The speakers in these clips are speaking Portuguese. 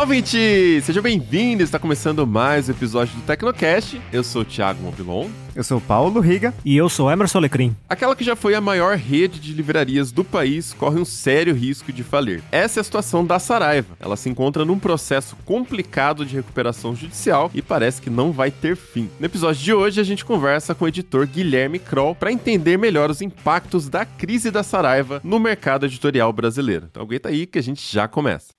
Olá, ouvinte! Seja bem-vindo! Está começando mais um episódio do Tecnocast. Eu sou o Thiago Mobilon. Eu sou o Paulo Riga. E eu sou Emerson Alecrim. Aquela que já foi a maior rede de livrarias do país corre um sério risco de falir. Essa é a situação da Saraiva. Ela se encontra num processo complicado de recuperação judicial e parece que não vai ter fim. No episódio de hoje, a gente conversa com o editor Guilherme Kroll para entender melhor os impactos da crise da Saraiva no mercado editorial brasileiro. Então aguenta aí que a gente já começa.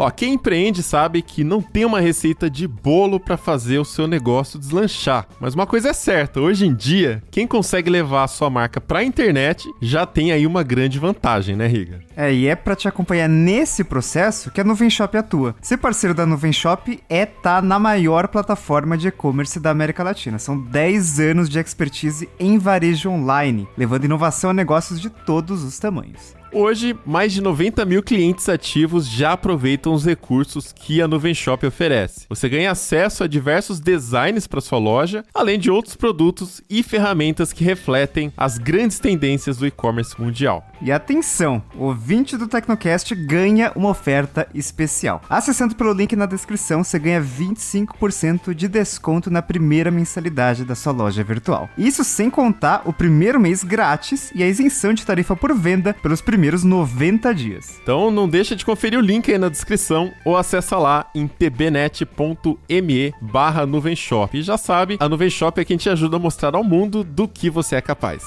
Ó, quem empreende sabe que não tem uma receita de bolo para fazer o seu negócio deslanchar. Mas uma coisa é certa, hoje em dia, quem consegue levar a sua marca para a internet já tem aí uma grande vantagem, né, Riga? É, e é para te acompanhar nesse processo que a Nuvem Shop atua. Ser parceiro da Nuvem Shop é estar tá na maior plataforma de e-commerce da América Latina. São 10 anos de expertise em varejo online, levando inovação a negócios de todos os tamanhos. Hoje, mais de 90 mil clientes ativos já aproveitam os recursos que a Nuvem Shop oferece. Você ganha acesso a diversos designs para sua loja, além de outros produtos e ferramentas que refletem as grandes tendências do e-commerce mundial. E atenção, o ouvinte do Tecnocast ganha uma oferta especial. Acessando pelo link na descrição, você ganha 25% de desconto na primeira mensalidade da sua loja virtual. Isso sem contar o primeiro mês grátis e a isenção de tarifa por venda pelos primeiros primeiros 90 dias. Então não deixa de conferir o link aí na descrição ou acessa lá em tbnet.me barra Nuvenshop. E já sabe, a Nuvem Shop é quem te ajuda a mostrar ao mundo do que você é capaz.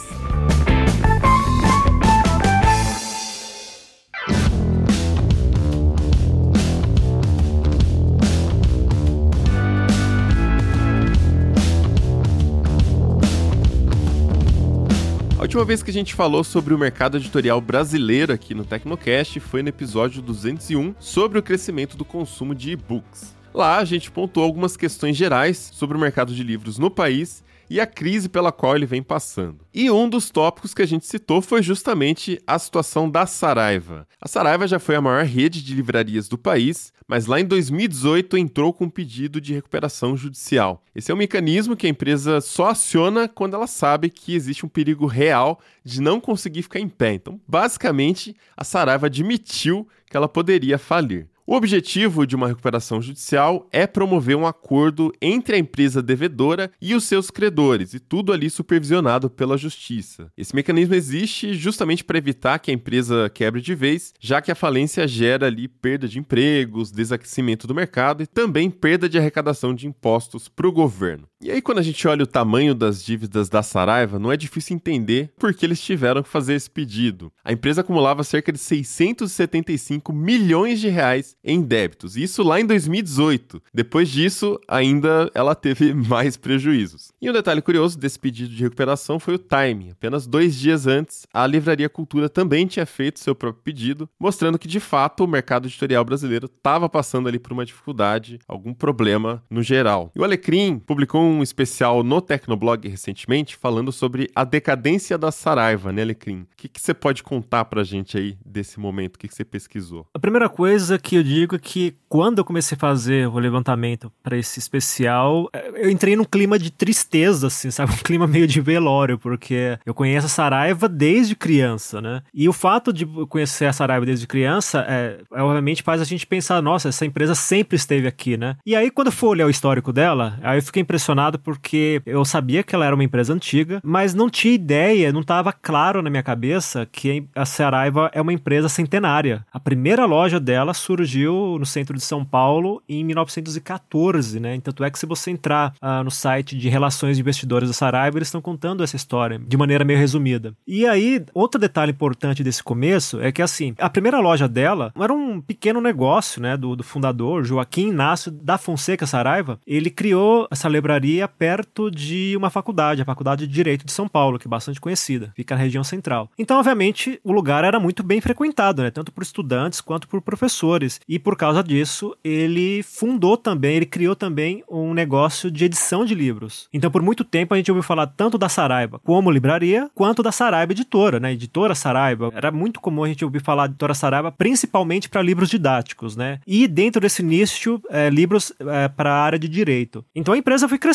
Última vez que a gente falou sobre o mercado editorial brasileiro aqui no Tecnocast foi no episódio 201 sobre o crescimento do consumo de e-books. Lá a gente pontuou algumas questões gerais sobre o mercado de livros no país e a crise pela qual ele vem passando. E um dos tópicos que a gente citou foi justamente a situação da Saraiva. A Saraiva já foi a maior rede de livrarias do país, mas lá em 2018 entrou com um pedido de recuperação judicial. Esse é um mecanismo que a empresa só aciona quando ela sabe que existe um perigo real de não conseguir ficar em pé. Então, basicamente, a Saraiva admitiu que ela poderia falir. O objetivo de uma recuperação judicial é promover um acordo entre a empresa devedora e os seus credores, e tudo ali supervisionado pela justiça. Esse mecanismo existe justamente para evitar que a empresa quebre de vez, já que a falência gera ali perda de empregos, desaquecimento do mercado e também perda de arrecadação de impostos para o governo. E aí, quando a gente olha o tamanho das dívidas da Saraiva, não é difícil entender por que eles tiveram que fazer esse pedido. A empresa acumulava cerca de 675 milhões de reais em débitos, isso lá em 2018. Depois disso, ainda ela teve mais prejuízos. E um detalhe curioso desse pedido de recuperação foi o timing. Apenas dois dias antes, a Livraria Cultura também tinha feito seu próprio pedido, mostrando que de fato o mercado editorial brasileiro estava passando ali por uma dificuldade, algum problema no geral. E o Alecrim publicou um um especial no Tecnoblog recentemente falando sobre a decadência da Saraiva, né, Alecrim? O que, que você pode contar pra gente aí desse momento? O que, que você pesquisou? A primeira coisa que eu digo é que quando eu comecei a fazer o levantamento para esse especial, eu entrei num clima de tristeza, assim, sabe? Um clima meio de velório, porque eu conheço a Saraiva desde criança, né? E o fato de conhecer a Saraiva desde criança, é, é, obviamente faz a gente pensar, nossa, essa empresa sempre esteve aqui, né? E aí, quando eu for olhar o histórico dela, aí eu fiquei impressionado impressionado porque eu sabia que ela era uma empresa antiga, mas não tinha ideia, não estava claro na minha cabeça que a Saraiva é uma empresa centenária. A primeira loja dela surgiu no centro de São Paulo em 1914, né? Tanto é que se você entrar uh, no site de relações de investidores da Saraiva, eles estão contando essa história de maneira meio resumida. E aí, outro detalhe importante desse começo é que assim, a primeira loja dela era um pequeno negócio, né, do, do fundador Joaquim Inácio da Fonseca Saraiva. Ele criou essa livraria libraria perto de uma faculdade, a Faculdade de Direito de São Paulo, que é bastante conhecida, fica na região central. Então, obviamente, o lugar era muito bem frequentado, né? Tanto por estudantes quanto por professores. E por causa disso, ele fundou também, ele criou também um negócio de edição de livros. Então, por muito tempo, a gente ouviu falar tanto da Saraiva como livraria, quanto da Saraiva Editora, né? Editora Saraiva. Era muito comum a gente ouvir falar de Editora Saraiva, principalmente para livros didáticos, né? E dentro desse nicho, é, livros é, para a área de direito. Então a empresa foi crescendo,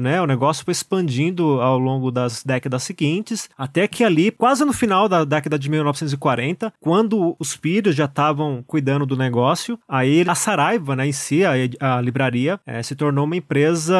né? O negócio foi expandindo ao longo das décadas seguintes, até que ali, quase no final da década de 1940, quando os filhos já estavam cuidando do negócio, aí a Saraiva, né, em si, a, a livraria, é, se tornou uma empresa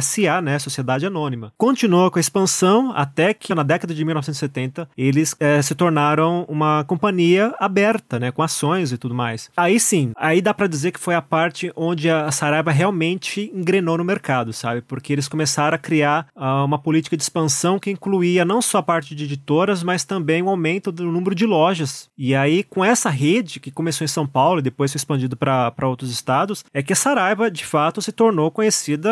SA, né? Sociedade Anônima. Continuou com a expansão até que na década de 1970 eles é, se tornaram uma companhia aberta, né? Com ações e tudo mais. Aí sim, aí dá para dizer que foi a parte onde a Saraiva realmente engrenou no mercado, sabe? Porque eles começaram a criar uh, uma política de expansão que incluía não só a parte de editoras, mas também o um aumento do número de lojas. E aí, com essa rede, que começou em São Paulo e depois foi expandido para outros estados, é que a Saraiva, de fato, se tornou conhecida,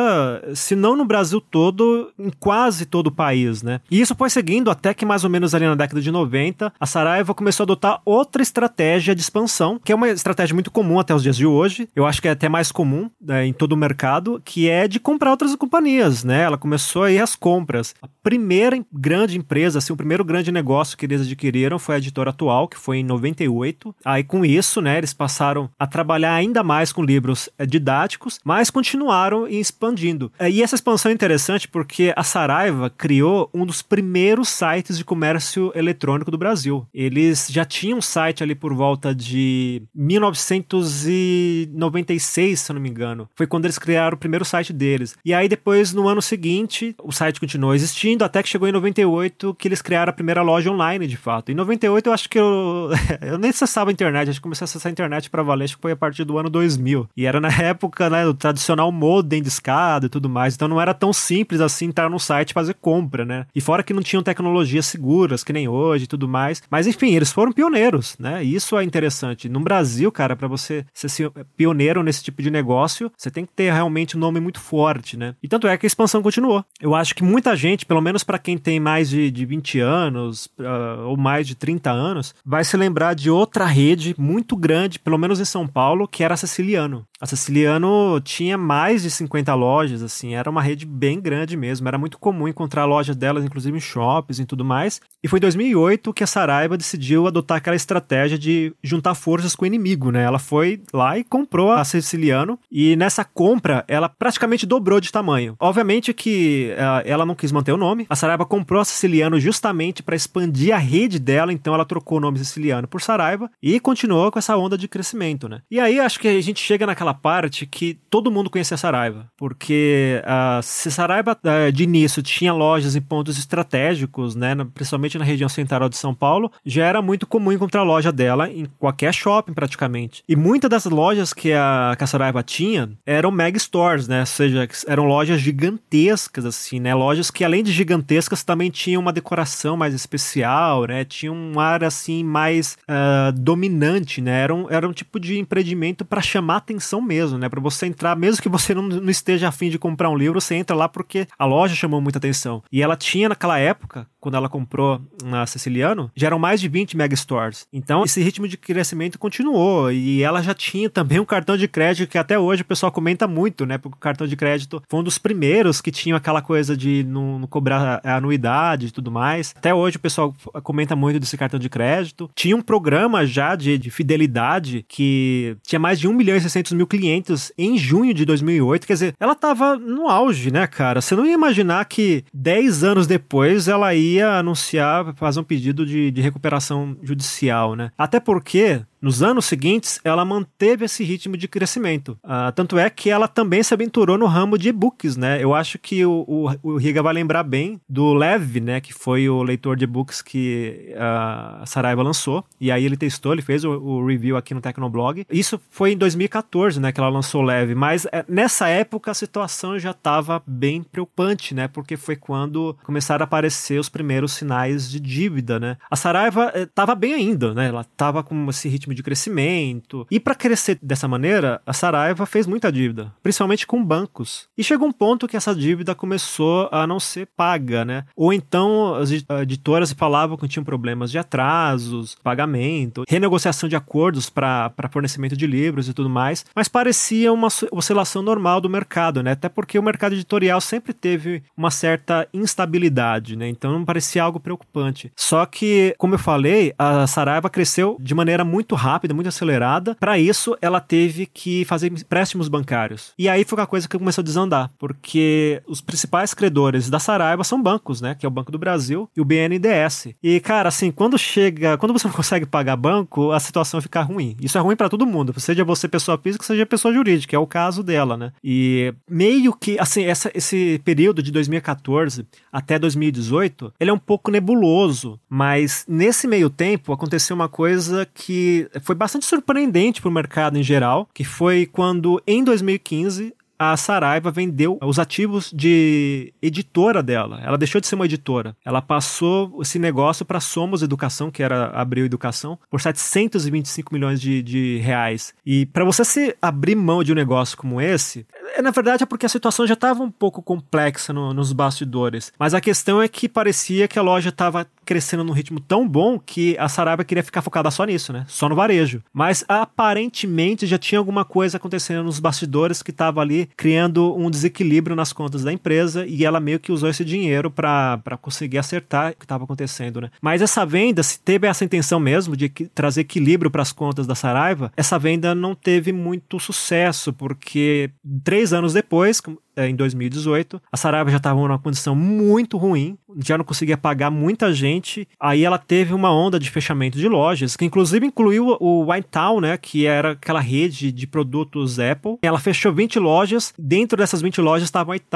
se não no Brasil todo, em quase todo o país, né? E isso foi seguindo até que mais ou menos ali na década de 90, a Saraiva começou a adotar outra estratégia de expansão, que é uma estratégia muito comum até os dias de hoje. Eu acho que é até mais comum né, em todo o mercado, que é de comprar outras companhias, né? Ela começou a ir às compras. A primeira grande empresa, assim, o primeiro grande negócio que eles adquiriram foi a editora atual, que foi em 98. Aí com isso, né, eles passaram a trabalhar ainda mais com livros eh, didáticos, mas continuaram expandindo. Eh, e essa expansão é interessante porque a Saraiva criou um dos primeiros sites de comércio eletrônico do Brasil. Eles já tinham um site ali por volta de 1996, se eu não me engano. Foi quando eles criaram o primeiro site deles. E aí depois, no ano seguinte, o site continuou existindo, até que chegou em 98 que eles criaram a primeira loja online, de fato. Em 98 eu acho que eu, eu nem acessava a internet, acho que comecei a acessar a internet para valer, acho que foi a partir do ano 2000. E era na época, né, do tradicional modem de escada e tudo mais, então não era tão simples assim entrar no site e fazer compra, né? E fora que não tinham tecnologias seguras, que nem hoje e tudo mais. Mas enfim, eles foram pioneiros, né? E isso é interessante. No Brasil, cara, para você ser pioneiro nesse tipo de negócio, você tem que ter realmente um nome muito forte, né? E tanto é que a expansão continuou. Eu acho que muita gente, pelo menos para quem tem mais de, de 20 anos uh, ou mais de 30 anos, vai se lembrar de outra rede muito grande, pelo menos em São Paulo, que era a Siciliano. A Siciliano tinha mais de 50 lojas, assim, era uma rede bem grande mesmo. Era muito comum encontrar lojas delas, inclusive em shoppings e tudo mais. E foi em 2008 que a Saraiva decidiu adotar aquela estratégia de juntar forças com o inimigo, né? Ela foi lá e comprou a Siciliano e nessa compra ela praticamente dobrou de tamanho. Obviamente que uh, ela não quis manter o nome. A Saraiva comprou a Siciliano justamente para expandir a rede dela, então ela trocou o nome Siciliano por Saraiva e continuou com essa onda de crescimento, né? E aí acho que a gente chega naquela parte que todo mundo conhecia a Saraiva, porque uh, se Saraiva uh, de início tinha lojas em pontos estratégicos, né, principalmente na região central de São Paulo, já era muito comum encontrar a loja dela em qualquer shopping praticamente. E muitas das lojas que a, que a Saraiva tinha eram mega stores, né, ou seja, eram lojas gigantescas assim, né, lojas que além de gigantescas também tinham uma decoração mais especial, né, tinha um ar assim mais uh, dominante, né, era um, era um tipo de empreendimento para chamar atenção mesmo, né? Para você entrar, mesmo que você não, não esteja afim de comprar um livro, você entra lá porque a loja chamou muita atenção. E ela tinha naquela época, quando ela comprou na Siciliano, já eram mais de 20 megastores. Então, esse ritmo de crescimento continuou. E ela já tinha também um cartão de crédito que até hoje o pessoal comenta muito, né? Porque o cartão de crédito foi um dos primeiros que tinha aquela coisa de não, não cobrar anuidade e tudo mais. Até hoje o pessoal comenta muito desse cartão de crédito. Tinha um programa já de, de fidelidade que tinha mais de 1 milhão e 600 mil clientes em junho de 2008. Quer dizer, ela tava no auge, né, cara? Você não ia imaginar que 10 anos depois ela ia ia anunciar, fazer um pedido de, de recuperação judicial, né? Até porque nos anos seguintes, ela manteve esse ritmo de crescimento. Uh, tanto é que ela também se aventurou no ramo de e-books, né? Eu acho que o, o, o, Riga vai lembrar bem do Lev, né? Que foi o leitor de e-books que a Saraiva lançou. E aí ele testou, ele fez o, o, review aqui no Tecnoblog. Isso foi em 2014, né? Que ela lançou o. Mas é, nessa época a situação já estava bem preocupante, né? Porque foi quando começaram a aparecer os primeiros sinais de dívida, né? A Saraiva estava eh, bem ainda, né? Ela estava com esse ritmo ritmo de crescimento. E para crescer dessa maneira, a Saraiva fez muita dívida, principalmente com bancos. E chegou um ponto que essa dívida começou a não ser paga, né? Ou então as editoras falavam que tinham problemas de atrasos, pagamento, renegociação de acordos para fornecimento de livros e tudo mais, mas parecia uma oscilação normal do mercado, né? Até porque o mercado editorial sempre teve uma certa instabilidade, né? Então não parecia algo preocupante. Só que, como eu falei, a Saraiva cresceu de maneira muito rápida, muito acelerada. Para isso, ela teve que fazer empréstimos bancários. E aí foi uma coisa que começou a desandar, porque os principais credores da Saraiva são bancos, né? Que é o Banco do Brasil e o BNDES. E, cara, assim, quando chega, quando você não consegue pagar banco, a situação fica ruim. Isso é ruim para todo mundo, seja você pessoa física, seja pessoa jurídica, é o caso dela, né? E meio que, assim, essa, esse período de 2014 até 2018, ele é um pouco nebuloso, mas nesse meio tempo aconteceu uma coisa que foi bastante surpreendente para o mercado em geral, que foi quando em 2015 a Saraiva vendeu os ativos de editora dela. Ela deixou de ser uma editora. Ela passou esse negócio para Somos Educação, que era Abril Educação, por 725 milhões de, de reais. E para você se abrir mão de um negócio como esse, na verdade é porque a situação já estava um pouco complexa no, nos bastidores. Mas a questão é que parecia que a loja estava crescendo num ritmo tão bom que a Saraiva queria ficar focada só nisso, né? Só no varejo. Mas aparentemente já tinha alguma coisa acontecendo nos bastidores que estava ali criando um desequilíbrio nas contas da empresa e ela meio que usou esse dinheiro para conseguir acertar o que estava acontecendo, né? Mas essa venda, se teve essa intenção mesmo de trazer equilíbrio para as contas da Saraiva, essa venda não teve muito sucesso, porque três anos depois, em 2018. A Saraiva já estava numa condição muito ruim, já não conseguia pagar muita gente. Aí ela teve uma onda de fechamento de lojas, que inclusive incluiu o White Town, né, que era aquela rede de produtos Apple. Ela fechou 20 lojas, dentro dessas 20 lojas estava o White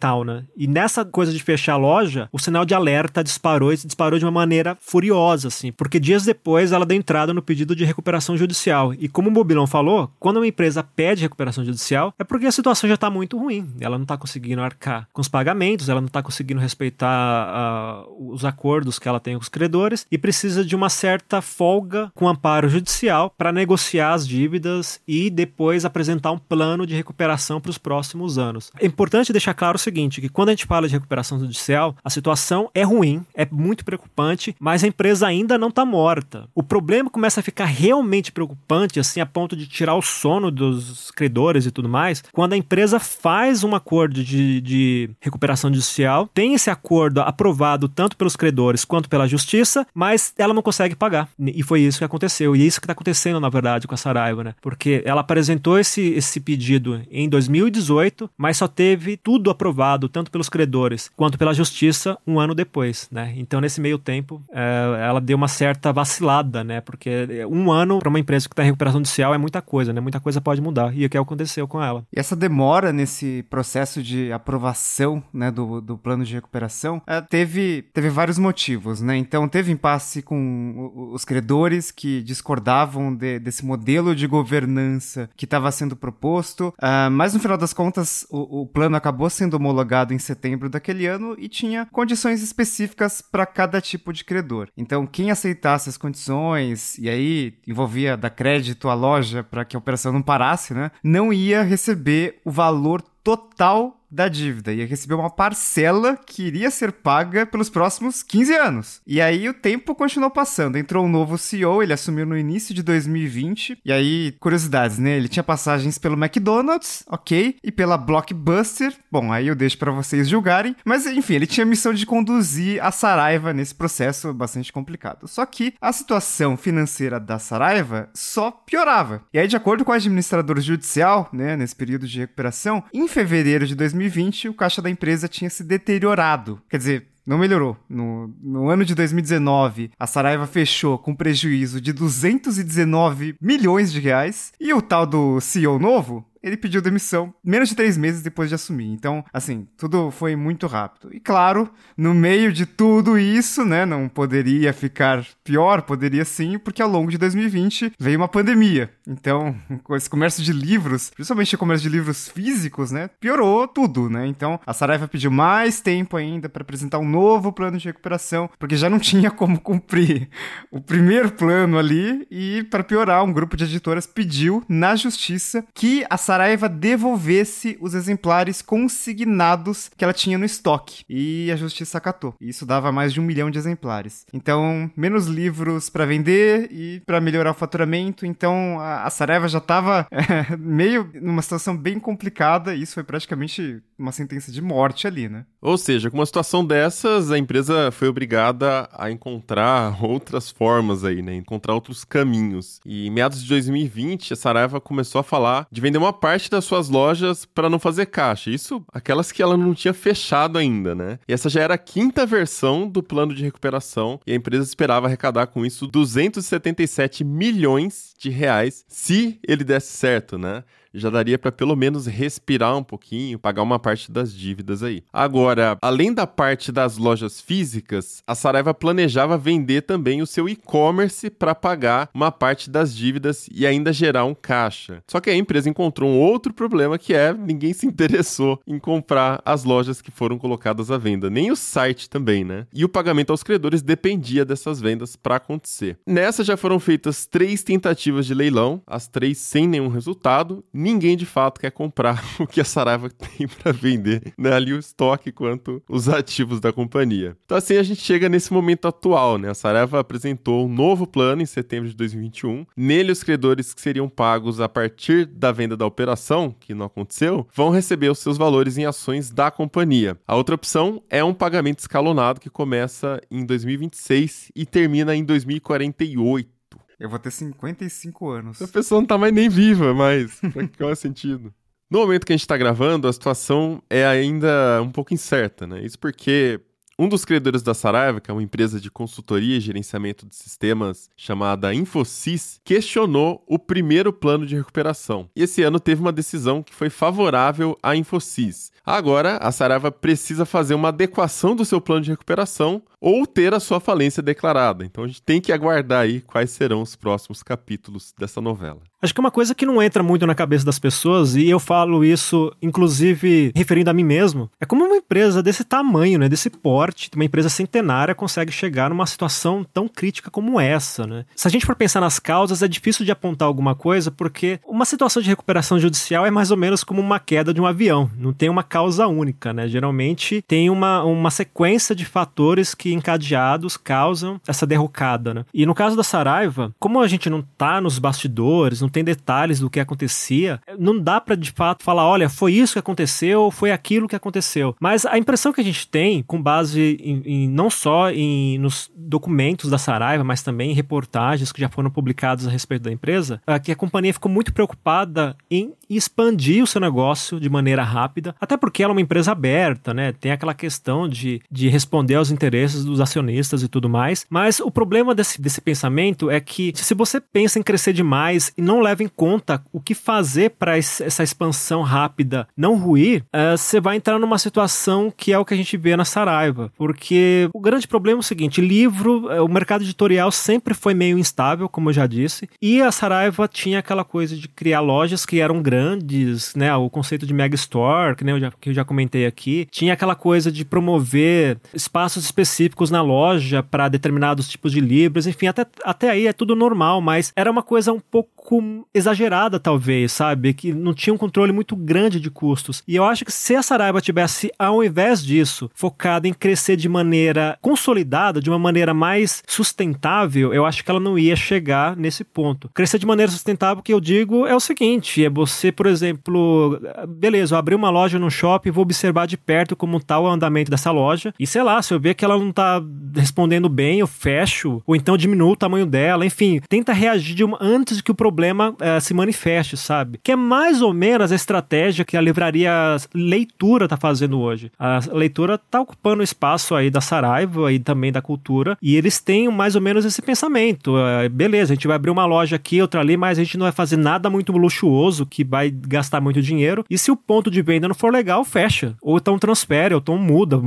Town, né? E nessa coisa de fechar a loja, o sinal de alerta disparou e disparou de uma maneira furiosa, assim, porque dias depois ela deu entrada no pedido de recuperação judicial. E como o Mobilon falou, quando uma empresa pede recuperação judicial, é porque a situação já está muito ruim ela não está conseguindo arcar com os pagamentos, ela não está conseguindo respeitar uh, os acordos que ela tem com os credores e precisa de uma certa folga com amparo judicial para negociar as dívidas e depois apresentar um plano de recuperação para os próximos anos. É importante deixar claro o seguinte, que quando a gente fala de recuperação judicial, a situação é ruim, é muito preocupante, mas a empresa ainda não está morta. O problema começa a ficar realmente preocupante, assim, a ponto de tirar o sono dos credores e tudo mais, quando a empresa faz uma acordo de, de recuperação judicial, tem esse acordo aprovado tanto pelos credores quanto pela justiça, mas ela não consegue pagar. E foi isso que aconteceu. E é isso que está acontecendo, na verdade, com a Saraiva, né? Porque ela apresentou esse, esse pedido em 2018, mas só teve tudo aprovado, tanto pelos credores quanto pela justiça, um ano depois, né? Então, nesse meio tempo, é, ela deu uma certa vacilada, né? Porque um ano para uma empresa que está em recuperação judicial é muita coisa, né? Muita coisa pode mudar. E é o que aconteceu com ela. E essa demora nesse processo processo de aprovação né, do, do plano de recuperação uh, teve, teve vários motivos. Né? Então, teve impasse com os credores que discordavam de, desse modelo de governança que estava sendo proposto, uh, mas no final das contas, o, o plano acabou sendo homologado em setembro daquele ano e tinha condições específicas para cada tipo de credor. Então, quem aceitasse as condições, e aí envolvia dar crédito à loja para que a operação não parasse, né, não ia receber o valor total da dívida, ia receber uma parcela que iria ser paga pelos próximos 15 anos. E aí o tempo continuou passando. Entrou um novo CEO, ele assumiu no início de 2020. E aí, curiosidades, né? Ele tinha passagens pelo McDonald's, ok, e pela Blockbuster. Bom, aí eu deixo para vocês julgarem. Mas enfim, ele tinha a missão de conduzir a Saraiva nesse processo bastante complicado. Só que a situação financeira da Saraiva só piorava. E aí, de acordo com o administrador judicial, né, nesse período de recuperação, em fevereiro de 2020, 2020, o caixa da empresa tinha se deteriorado. Quer dizer, não melhorou. No, no, ano de 2019, a Saraiva fechou com prejuízo de 219 milhões de reais. E o tal do CEO novo, ele pediu demissão menos de três meses depois de assumir. Então, assim, tudo foi muito rápido. E claro, no meio de tudo isso, né, não poderia ficar pior, poderia sim, porque ao longo de 2020 veio uma pandemia. Então, com esse comércio de livros, principalmente o comércio de livros físicos, né, piorou tudo, né? Então, a Saraiva pediu mais tempo ainda para apresentar um novo plano de recuperação, porque já não tinha como cumprir o primeiro plano ali e para piorar, um grupo de editoras pediu na justiça que a Saraiva devolvesse os exemplares consignados que ela tinha no estoque. E a justiça acatou. E isso dava mais de um milhão de exemplares. Então, menos livros para vender e para melhorar o faturamento. Então, a, a Saraiva já estava é, meio numa situação bem complicada. Isso foi praticamente uma sentença de morte ali, né? Ou seja, com uma situação dessas, a empresa foi obrigada a encontrar outras formas aí, né? Encontrar outros caminhos. E em meados de 2020, a Saraiva começou a falar de vender uma parte das suas lojas para não fazer caixa. Isso, aquelas que ela não tinha fechado ainda, né? E essa já era a quinta versão do plano de recuperação e a empresa esperava arrecadar com isso 277 milhões de reais se ele desse certo, né? Já daria para pelo menos respirar um pouquinho, pagar uma parte das dívidas aí. Agora, além da parte das lojas físicas, a Saraiva planejava vender também o seu e-commerce para pagar uma parte das dívidas e ainda gerar um caixa. Só que a empresa encontrou um outro problema que é ninguém se interessou em comprar as lojas que foram colocadas à venda, nem o site também, né? E o pagamento aos credores dependia dessas vendas para acontecer. Nessa já foram feitas três tentativas de leilão, as três sem nenhum resultado ninguém de fato quer comprar o que a Saraiva tem para vender, né? ali o estoque quanto os ativos da companhia. Então assim a gente chega nesse momento atual, né? A Saraiva apresentou um novo plano em setembro de 2021. Nele os credores que seriam pagos a partir da venda da operação, que não aconteceu, vão receber os seus valores em ações da companhia. A outra opção é um pagamento escalonado que começa em 2026 e termina em 2048. Eu vou ter 55 anos. A pessoa não tá mais nem viva, mas qual é o sentido? No momento que a gente está gravando, a situação é ainda um pouco incerta, né? Isso porque um dos credores da Saraiva, que é uma empresa de consultoria e gerenciamento de sistemas chamada Infosys, questionou o primeiro plano de recuperação. E esse ano teve uma decisão que foi favorável à Infosys. Agora, a Saraiva precisa fazer uma adequação do seu plano de recuperação ou ter a sua falência declarada. Então a gente tem que aguardar aí quais serão os próximos capítulos dessa novela. Acho que é uma coisa que não entra muito na cabeça das pessoas, e eu falo isso, inclusive, referindo a mim mesmo, é como uma empresa desse tamanho, né, desse porte, uma empresa centenária, consegue chegar numa situação tão crítica como essa, né? Se a gente for pensar nas causas, é difícil de apontar alguma coisa, porque uma situação de recuperação judicial é mais ou menos como uma queda de um avião, não tem uma causa única, né? Geralmente tem uma, uma sequência de fatores que encadeados causam essa derrocada, né? E no caso da Saraiva, como a gente não tá nos bastidores, não tem detalhes do que acontecia, não dá para de fato falar, olha, foi isso que aconteceu, foi aquilo que aconteceu. Mas a impressão que a gente tem, com base em, em não só em, nos documentos da Saraiva, mas também em reportagens que já foram publicados a respeito da empresa, é que a companhia ficou muito preocupada em expandir o seu negócio de maneira rápida, até porque ela é uma empresa aberta, né? Tem aquela questão de, de responder aos interesses dos acionistas e tudo mais. Mas o problema desse, desse pensamento é que se você pensa em crescer demais e não leva em conta o que fazer para essa expansão rápida não ruir, uh, você vai entrar numa situação que é o que a gente vê na Saraiva. Porque o grande problema é o seguinte: livro, uh, o mercado editorial sempre foi meio instável, como eu já disse, e a Saraiva tinha aquela coisa de criar lojas que eram grandes né? O conceito de mega store, que, né, que eu já comentei aqui, tinha aquela coisa de promover espaços específicos na loja para determinados tipos de livros, enfim, até, até aí é tudo normal, mas era uma coisa um pouco exagerada, talvez, sabe? Que não tinha um controle muito grande de custos. E eu acho que se a Saraiva tivesse, ao invés disso, focada em crescer de maneira consolidada, de uma maneira mais sustentável, eu acho que ela não ia chegar nesse ponto. Crescer de maneira sustentável, que eu digo, é o seguinte: é você, por exemplo, beleza, eu abri uma loja no shopping, vou observar de perto como tá o andamento dessa loja. E sei lá, se eu ver que ela não tá respondendo bem, eu fecho, ou então diminuo o tamanho dela, enfim, tenta reagir uma, antes que o problema é, se manifeste, sabe? Que é mais ou menos a estratégia que a livraria Leitura tá fazendo hoje. A leitura tá ocupando esse espaço aí da Saraiva e também da cultura, e eles têm mais ou menos esse pensamento. É, beleza, a gente vai abrir uma loja aqui, outra ali, mas a gente não vai fazer nada muito luxuoso que vai gastar muito dinheiro. E se o ponto de venda não for legal, fecha. Ou então transfere, ou então muda,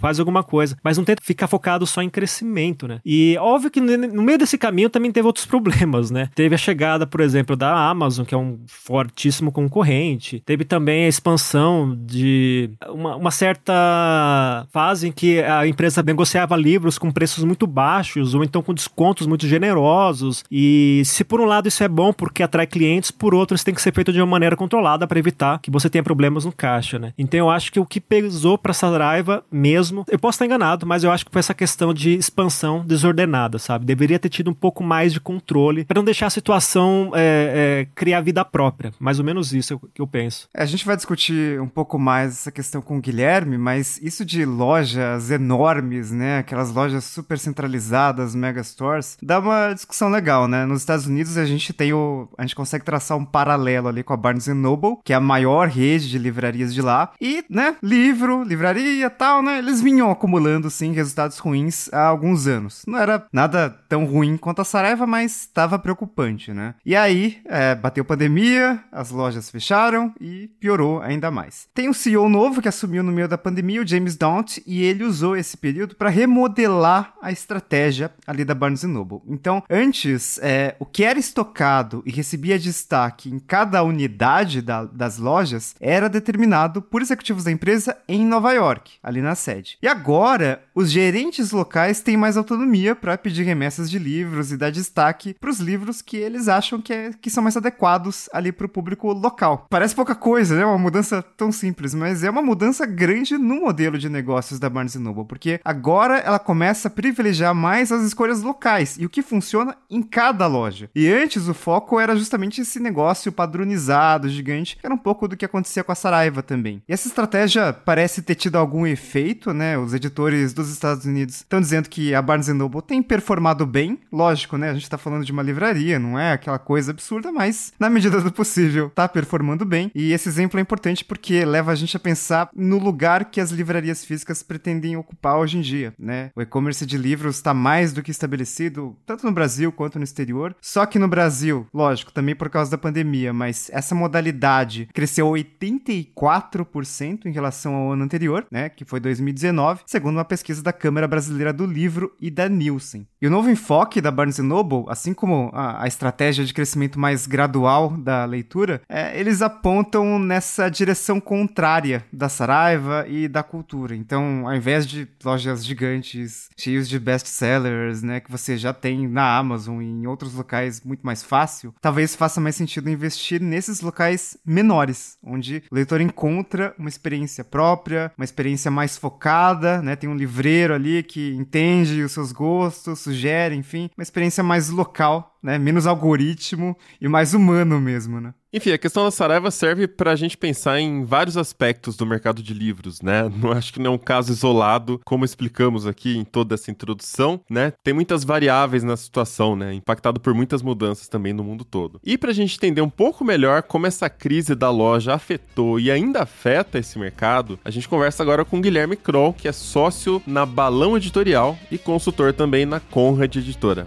faz alguma coisa. Mas não tenta ficar focado só em crescimento, né? E óbvio que no meio desse caminho também teve outros problemas, né? Teve a chegada, por exemplo, da Amazon, que é um fortíssimo concorrente. Teve também a expansão de uma, uma certa fase em que a empresa negociava livros com preços muito baixos, ou então com descontos muito generosos. E se por um lado isso é bom porque atrai clientes, por outro isso tem que ser feito de uma maneira controlada para evitar que você tenha problemas no caixa, né? Então eu acho que o que pesou para essa raiva mesmo, eu posso estar enganado, mas eu acho que foi essa questão de expansão desordenada, sabe? Deveria ter tido um pouco mais de controle para não deixar a situação é, é, criar vida própria. Mais ou menos isso que eu penso. É, a gente vai discutir um pouco mais essa questão com o Guilherme, mas isso de lojas enormes, né? Aquelas lojas super centralizadas, megastores, dá uma discussão legal, né? Nos Estados Unidos a gente tem o. A gente consegue traçar um paralelo ali com a Barnes Noble, que é a maior rede de livrarias de lá. E, né, livro, livraria tal, né? Eles vinham acumulando, sim, resultados ruins há alguns anos. Não era nada tão ruim quanto a Saraiva, mas estava preocupante, né? E aí, é, bateu pandemia, as lojas fecharam e piorou ainda mais. Tem um CEO novo que assumiu no meio da pandemia, o James Daunt, e ele usou esse período para remodelar a estratégia ali da Barnes Noble. Então, antes, é, o que era estocado e recebia destaque em cada unidade da, das lojas era determinado por executivos da empresa em Nova York, ali na sede. E agora, os gerentes locais têm mais autonomia para pedir remessas de livros e dar destaque para os livros que eles acham que, é, que são mais adequados ali para o público local. Parece pouca coisa, né? Uma mudança tão simples, mas é uma mudança grande no modelo de negócios da Barnes Noble, porque agora ela começa a privilegiar mais as escolhas locais e o que funciona em cada loja. E antes o foco era justamente esse negócio padronizado, gigante, que era um pouco do que acontecia com a Saraiva também. E essa estratégia parece ter tido algum efeito, né? Os editores dos Estados Unidos estão dizendo que a Barnes Noble tem performado bem, lógico, né? A gente tá falando de uma livraria, não é aquela coisa absurda, mas na medida do possível tá performando bem. E esse exemplo é importante porque leva a gente a pensar no lugar que as livrarias físicas pretendem ocupar hoje em dia, né? O e-commerce de livros está mais do que estabelecido, tanto no Brasil quanto no exterior. Só que no Brasil, lógico, também por causa da pandemia, mas essa modalidade cresceu 84% em relação ao ano anterior, né? Que foi 2019, segundo uma pesquisa da Câmara Brasileira do Livro e da Nielsen. E o novo enfoque da Barnes Noble, assim como a, a estratégia de crescimento mais gradual da leitura, é, eles apontam nessa direção contrária da Saraiva e da cultura. Então, ao invés de lojas gigantes, cheios de best-sellers, né, que você já tem na Amazon e em outros locais muito mais fácil, talvez faça mais sentido investir nesses locais menores, onde o leitor encontra uma experiência própria, uma experiência mais focada, né, tem um livreiro ali que entende os seus gostos, sugere, enfim, uma experiência mais local né? Menos algoritmo e mais humano mesmo, né? Enfim, a questão da Saraiva serve para a gente pensar em vários aspectos do mercado de livros, né? Não acho que não é um caso isolado, como explicamos aqui em toda essa introdução, né? Tem muitas variáveis na situação, né? Impactado por muitas mudanças também no mundo todo. E para a gente entender um pouco melhor como essa crise da loja afetou e ainda afeta esse mercado, a gente conversa agora com Guilherme Kroll, que é sócio na Balão Editorial e consultor também na Conrad Editora.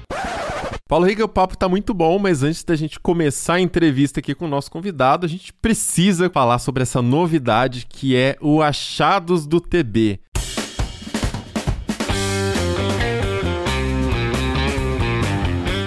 Paulo Riga, o papo tá muito bom, mas antes da gente começar a entrevista aqui com o nosso convidado, a gente precisa falar sobre essa novidade que é o Achados do TB.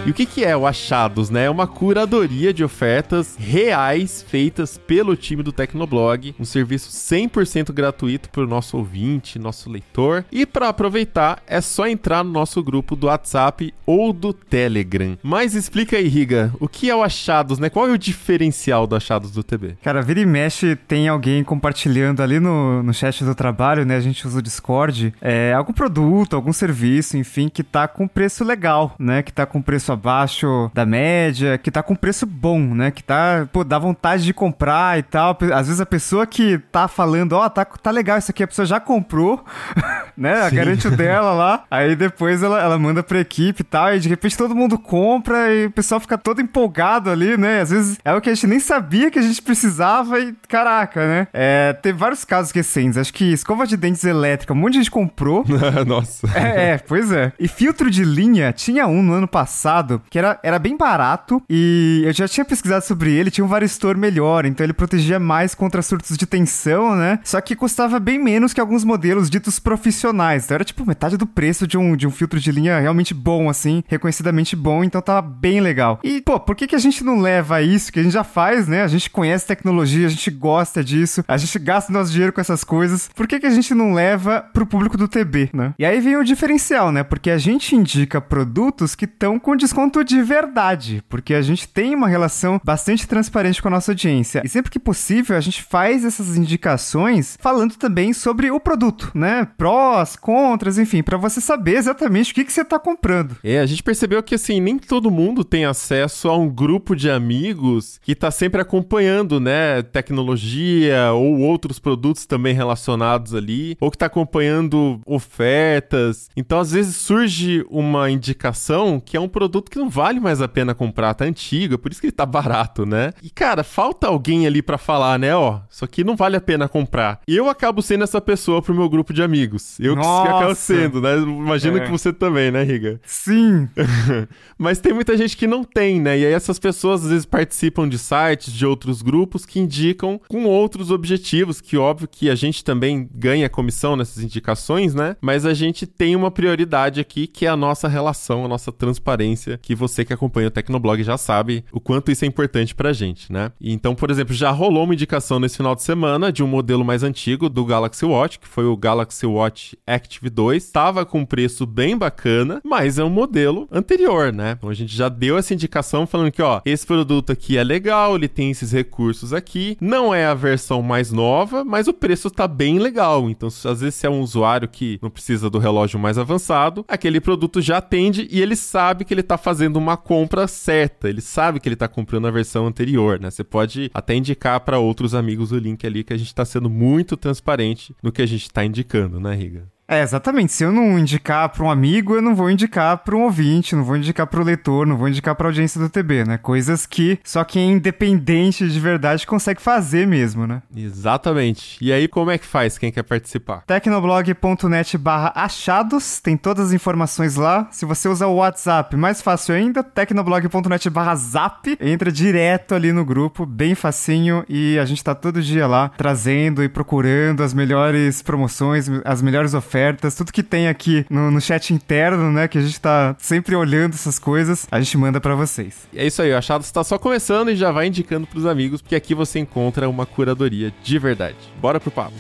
E o que, que é o Achados, né? É uma curadoria de ofertas reais feitas pelo time do Tecnoblog, um serviço 100% gratuito para o nosso ouvinte, nosso leitor. E para aproveitar, é só entrar no nosso grupo do WhatsApp ou do Telegram. Mas explica aí, Riga, o que é o Achados, né? Qual é o diferencial do Achados do TB? Cara, vira e mexe, tem alguém compartilhando ali no, no chat do trabalho, né? A gente usa o Discord, é, algum produto, algum serviço, enfim, que tá com preço legal, né? Que tá com preço preço abaixo da média, que tá com preço bom, né? Que tá, pô, dá vontade de comprar e tal. Às vezes a pessoa que tá falando, ó, oh, tá, tá legal isso aqui, a pessoa já comprou, né? Sim. Garante o dela lá. Aí depois ela, ela manda pra equipe e tal, e de repente todo mundo compra e o pessoal fica todo empolgado ali, né? Às vezes é o que a gente nem sabia que a gente precisava e caraca, né? É, teve vários casos recentes. Acho que escova de dentes elétrica, um monte de gente comprou. Nossa. É, é, pois é. E filtro de linha, tinha um no ano passado que era, era bem barato e eu já tinha pesquisado sobre ele, tinha um varistor melhor, então ele protegia mais contra surtos de tensão, né? Só que custava bem menos que alguns modelos ditos profissionais. Então era tipo metade do preço de um, de um filtro de linha realmente bom, assim, reconhecidamente bom, então tava bem legal. E, pô, por que, que a gente não leva isso que a gente já faz, né? A gente conhece tecnologia, a gente gosta disso, a gente gasta nosso dinheiro com essas coisas. Por que, que a gente não leva pro público do TB, né? E aí vem o diferencial, né? Porque a gente indica produtos que estão com desconto de verdade, porque a gente tem uma relação bastante transparente com a nossa audiência. E sempre que possível, a gente faz essas indicações falando também sobre o produto, né? Prós, contras, enfim, para você saber exatamente o que, que você tá comprando. É, a gente percebeu que assim, nem todo mundo tem acesso a um grupo de amigos que tá sempre acompanhando, né, tecnologia ou outros produtos também relacionados ali, ou que tá acompanhando ofertas. Então, às vezes surge uma indicação que é um produto que não vale mais a pena comprar, tá antigo, é por isso que ele tá barato, né? E cara, falta alguém ali para falar, né, ó, isso aqui não vale a pena comprar. E eu acabo sendo essa pessoa pro meu grupo de amigos. Eu Nossa. que acabo sendo, né? Imagino é. que você também, né, Riga? Sim. Mas tem muita gente que não tem, né? E aí essas pessoas às vezes participam de sites, de outros grupos que indicam com outros objetivos, que óbvio que a gente também ganha comissão nessas indicações, né? Mas a gente tem uma prioridade aqui, que é a nossa relação, a nossa transparência, que você que acompanha o Tecnoblog já sabe o quanto isso é importante pra gente, né? Então, por exemplo, já rolou uma indicação nesse final de semana de um modelo mais antigo do Galaxy Watch, que foi o Galaxy Watch Active 2. Tava com um preço bem bacana, mas é um modelo anterior, né? Então a gente já deu essa indicação falando que, ó, esse produto aqui é legal, ele tem esses recursos aqui, não é a versão mais nova, mas o preço tá bem legal. Então, às vezes, se é um usuário que não precisa do relógio mais avançado, aquele produto já atende e ele sabe que ele tá fazendo uma compra certa, ele sabe que ele tá comprando a versão anterior, né? Você pode até indicar para outros amigos o link ali que a gente tá sendo muito transparente no que a gente tá indicando, né, Riga? É, exatamente. Se eu não indicar para um amigo, eu não vou indicar para um ouvinte, não vou indicar para o leitor, não vou indicar para a audiência do TB, né? Coisas que só quem é independente de verdade consegue fazer mesmo, né? Exatamente. E aí, como é que faz quem quer participar? tecnoblog.net barra achados, tem todas as informações lá. Se você usar o WhatsApp, mais fácil ainda, tecnoblog.net barra zap, entra direto ali no grupo, bem facinho, e a gente tá todo dia lá trazendo e procurando as melhores promoções, as melhores ofertas tudo que tem aqui no, no chat interno, né? Que a gente tá sempre olhando essas coisas, a gente manda para vocês. É isso aí, o Achado está só começando e já vai indicando pros amigos, porque aqui você encontra uma curadoria de verdade. Bora pro papo.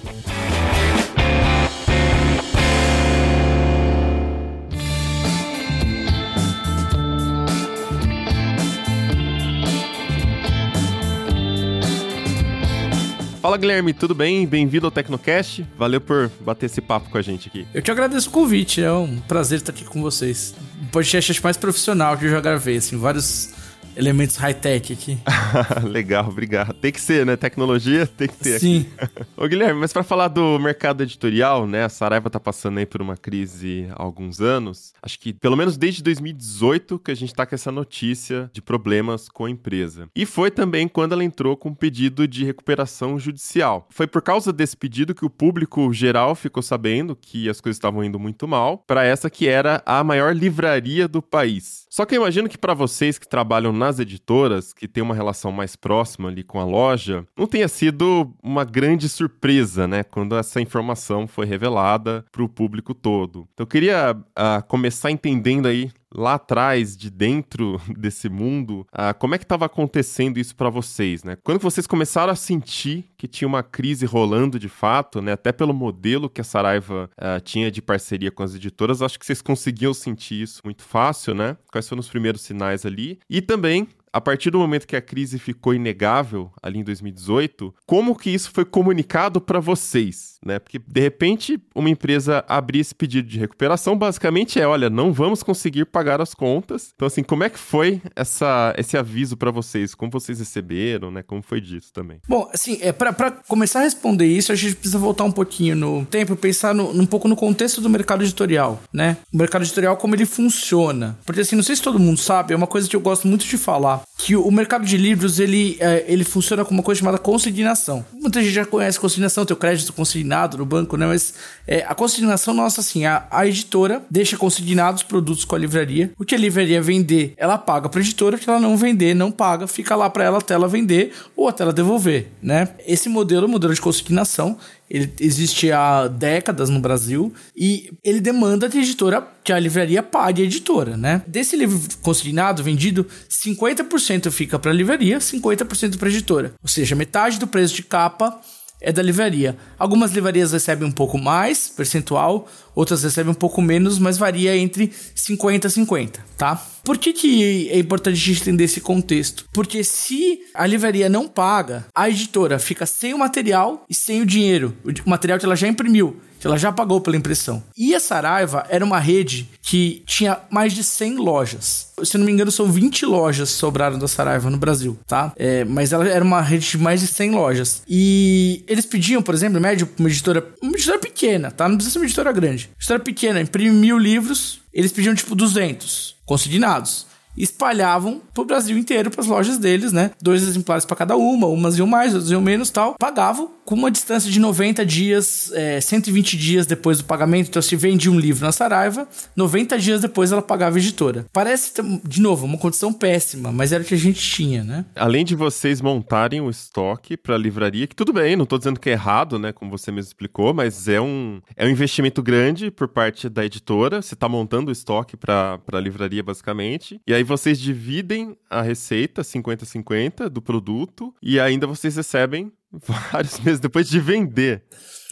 Fala Guilherme, tudo bem? Bem-vindo ao Tecnocast. Valeu por bater esse papo com a gente aqui. Eu te agradeço o convite, é um prazer estar aqui com vocês. Um podcast mais profissional que eu já gravei, assim, vários elementos high-tech aqui. Legal, obrigado. Tem que ser, né? Tecnologia tem que ter Sim. Ô, Guilherme, mas para falar do mercado editorial, né? A Saraiva tá passando aí por uma crise há alguns anos. Acho que pelo menos desde 2018 que a gente tá com essa notícia de problemas com a empresa. E foi também quando ela entrou com um pedido de recuperação judicial. Foi por causa desse pedido que o público geral ficou sabendo que as coisas estavam indo muito mal para essa que era a maior livraria do país. Só que eu imagino que para vocês que trabalham nas editoras, que tem uma relação mais próxima ali com a loja, não tenha sido uma grande surpresa, né? Quando essa informação foi revelada para o público todo. Então eu queria uh, começar entendendo aí lá atrás, de dentro desse mundo, uh, como é que estava acontecendo isso para vocês, né? Quando vocês começaram a sentir que tinha uma crise rolando de fato, né? Até pelo modelo que a Saraiva uh, tinha de parceria com as editoras, acho que vocês conseguiam sentir isso muito fácil, né? Quais foram os primeiros sinais ali? E também a partir do momento que a crise ficou inegável ali em 2018, como que isso foi comunicado para vocês? Né? Porque de repente uma empresa abrir esse pedido de recuperação basicamente é, olha, não vamos conseguir pagar as contas. Então assim, como é que foi essa, esse aviso para vocês? Como vocês receberam, né? Como foi disso também? Bom, assim, é para começar a responder isso, a gente precisa voltar um pouquinho no tempo pensar no, um pouco no contexto do mercado editorial, né? O mercado editorial como ele funciona. Porque assim, não sei se todo mundo sabe, é uma coisa que eu gosto muito de falar, que o mercado de livros ele, é, ele funciona com uma coisa chamada consignação. Muita gente já conhece consignação, tem o crédito consignado no banco, né? Mas é, a consignação nossa, assim, a, a editora deixa consignados produtos com a livraria. O que a livraria vender, ela paga para a editora. O que ela não vender, não paga, fica lá para ela até ela vender ou até ela devolver, né? Esse modelo, o modelo de consignação, ele existe há décadas no Brasil e ele demanda que a editora, que a livraria pague a editora, né? Desse livro consignado, vendido, 50% fica para a livraria, 50% para a editora. Ou seja, metade do preço de capa é da livraria. Algumas livrarias recebem um pouco mais, percentual, outras recebem um pouco menos, mas varia entre 50 e 50, tá? Por que, que é importante a gente entender esse contexto? Porque se a livraria não paga, a editora fica sem o material e sem o dinheiro, o material que ela já imprimiu que ela já pagou pela impressão. E a Saraiva era uma rede que tinha mais de 100 lojas. Se não me engano, são 20 lojas sobraram da Saraiva no Brasil, tá? É, mas ela era uma rede de mais de 100 lojas. E eles pediam, por exemplo, em médio, uma editora, uma editora pequena, tá? Não precisa ser uma editora grande. Editora pequena, imprime mil livros, eles pediam tipo 200 consignados espalhavam pro Brasil inteiro, para as lojas deles, né? Dois exemplares para cada uma, umas iam mais, outras iam menos tal. Pagavam com uma distância de 90 dias, é, 120 dias depois do pagamento. Então, se vendia um livro na Saraiva, 90 dias depois ela pagava a editora. Parece, de novo, uma condição péssima, mas era o que a gente tinha, né? Além de vocês montarem o estoque para a livraria, que tudo bem, não estou dizendo que é errado, né? Como você mesmo explicou, mas é um, é um investimento grande por parte da editora. Você está montando o estoque para a livraria, basicamente. E aí aí vocês dividem a receita 50-50 do produto e ainda vocês recebem vários meses depois de vender.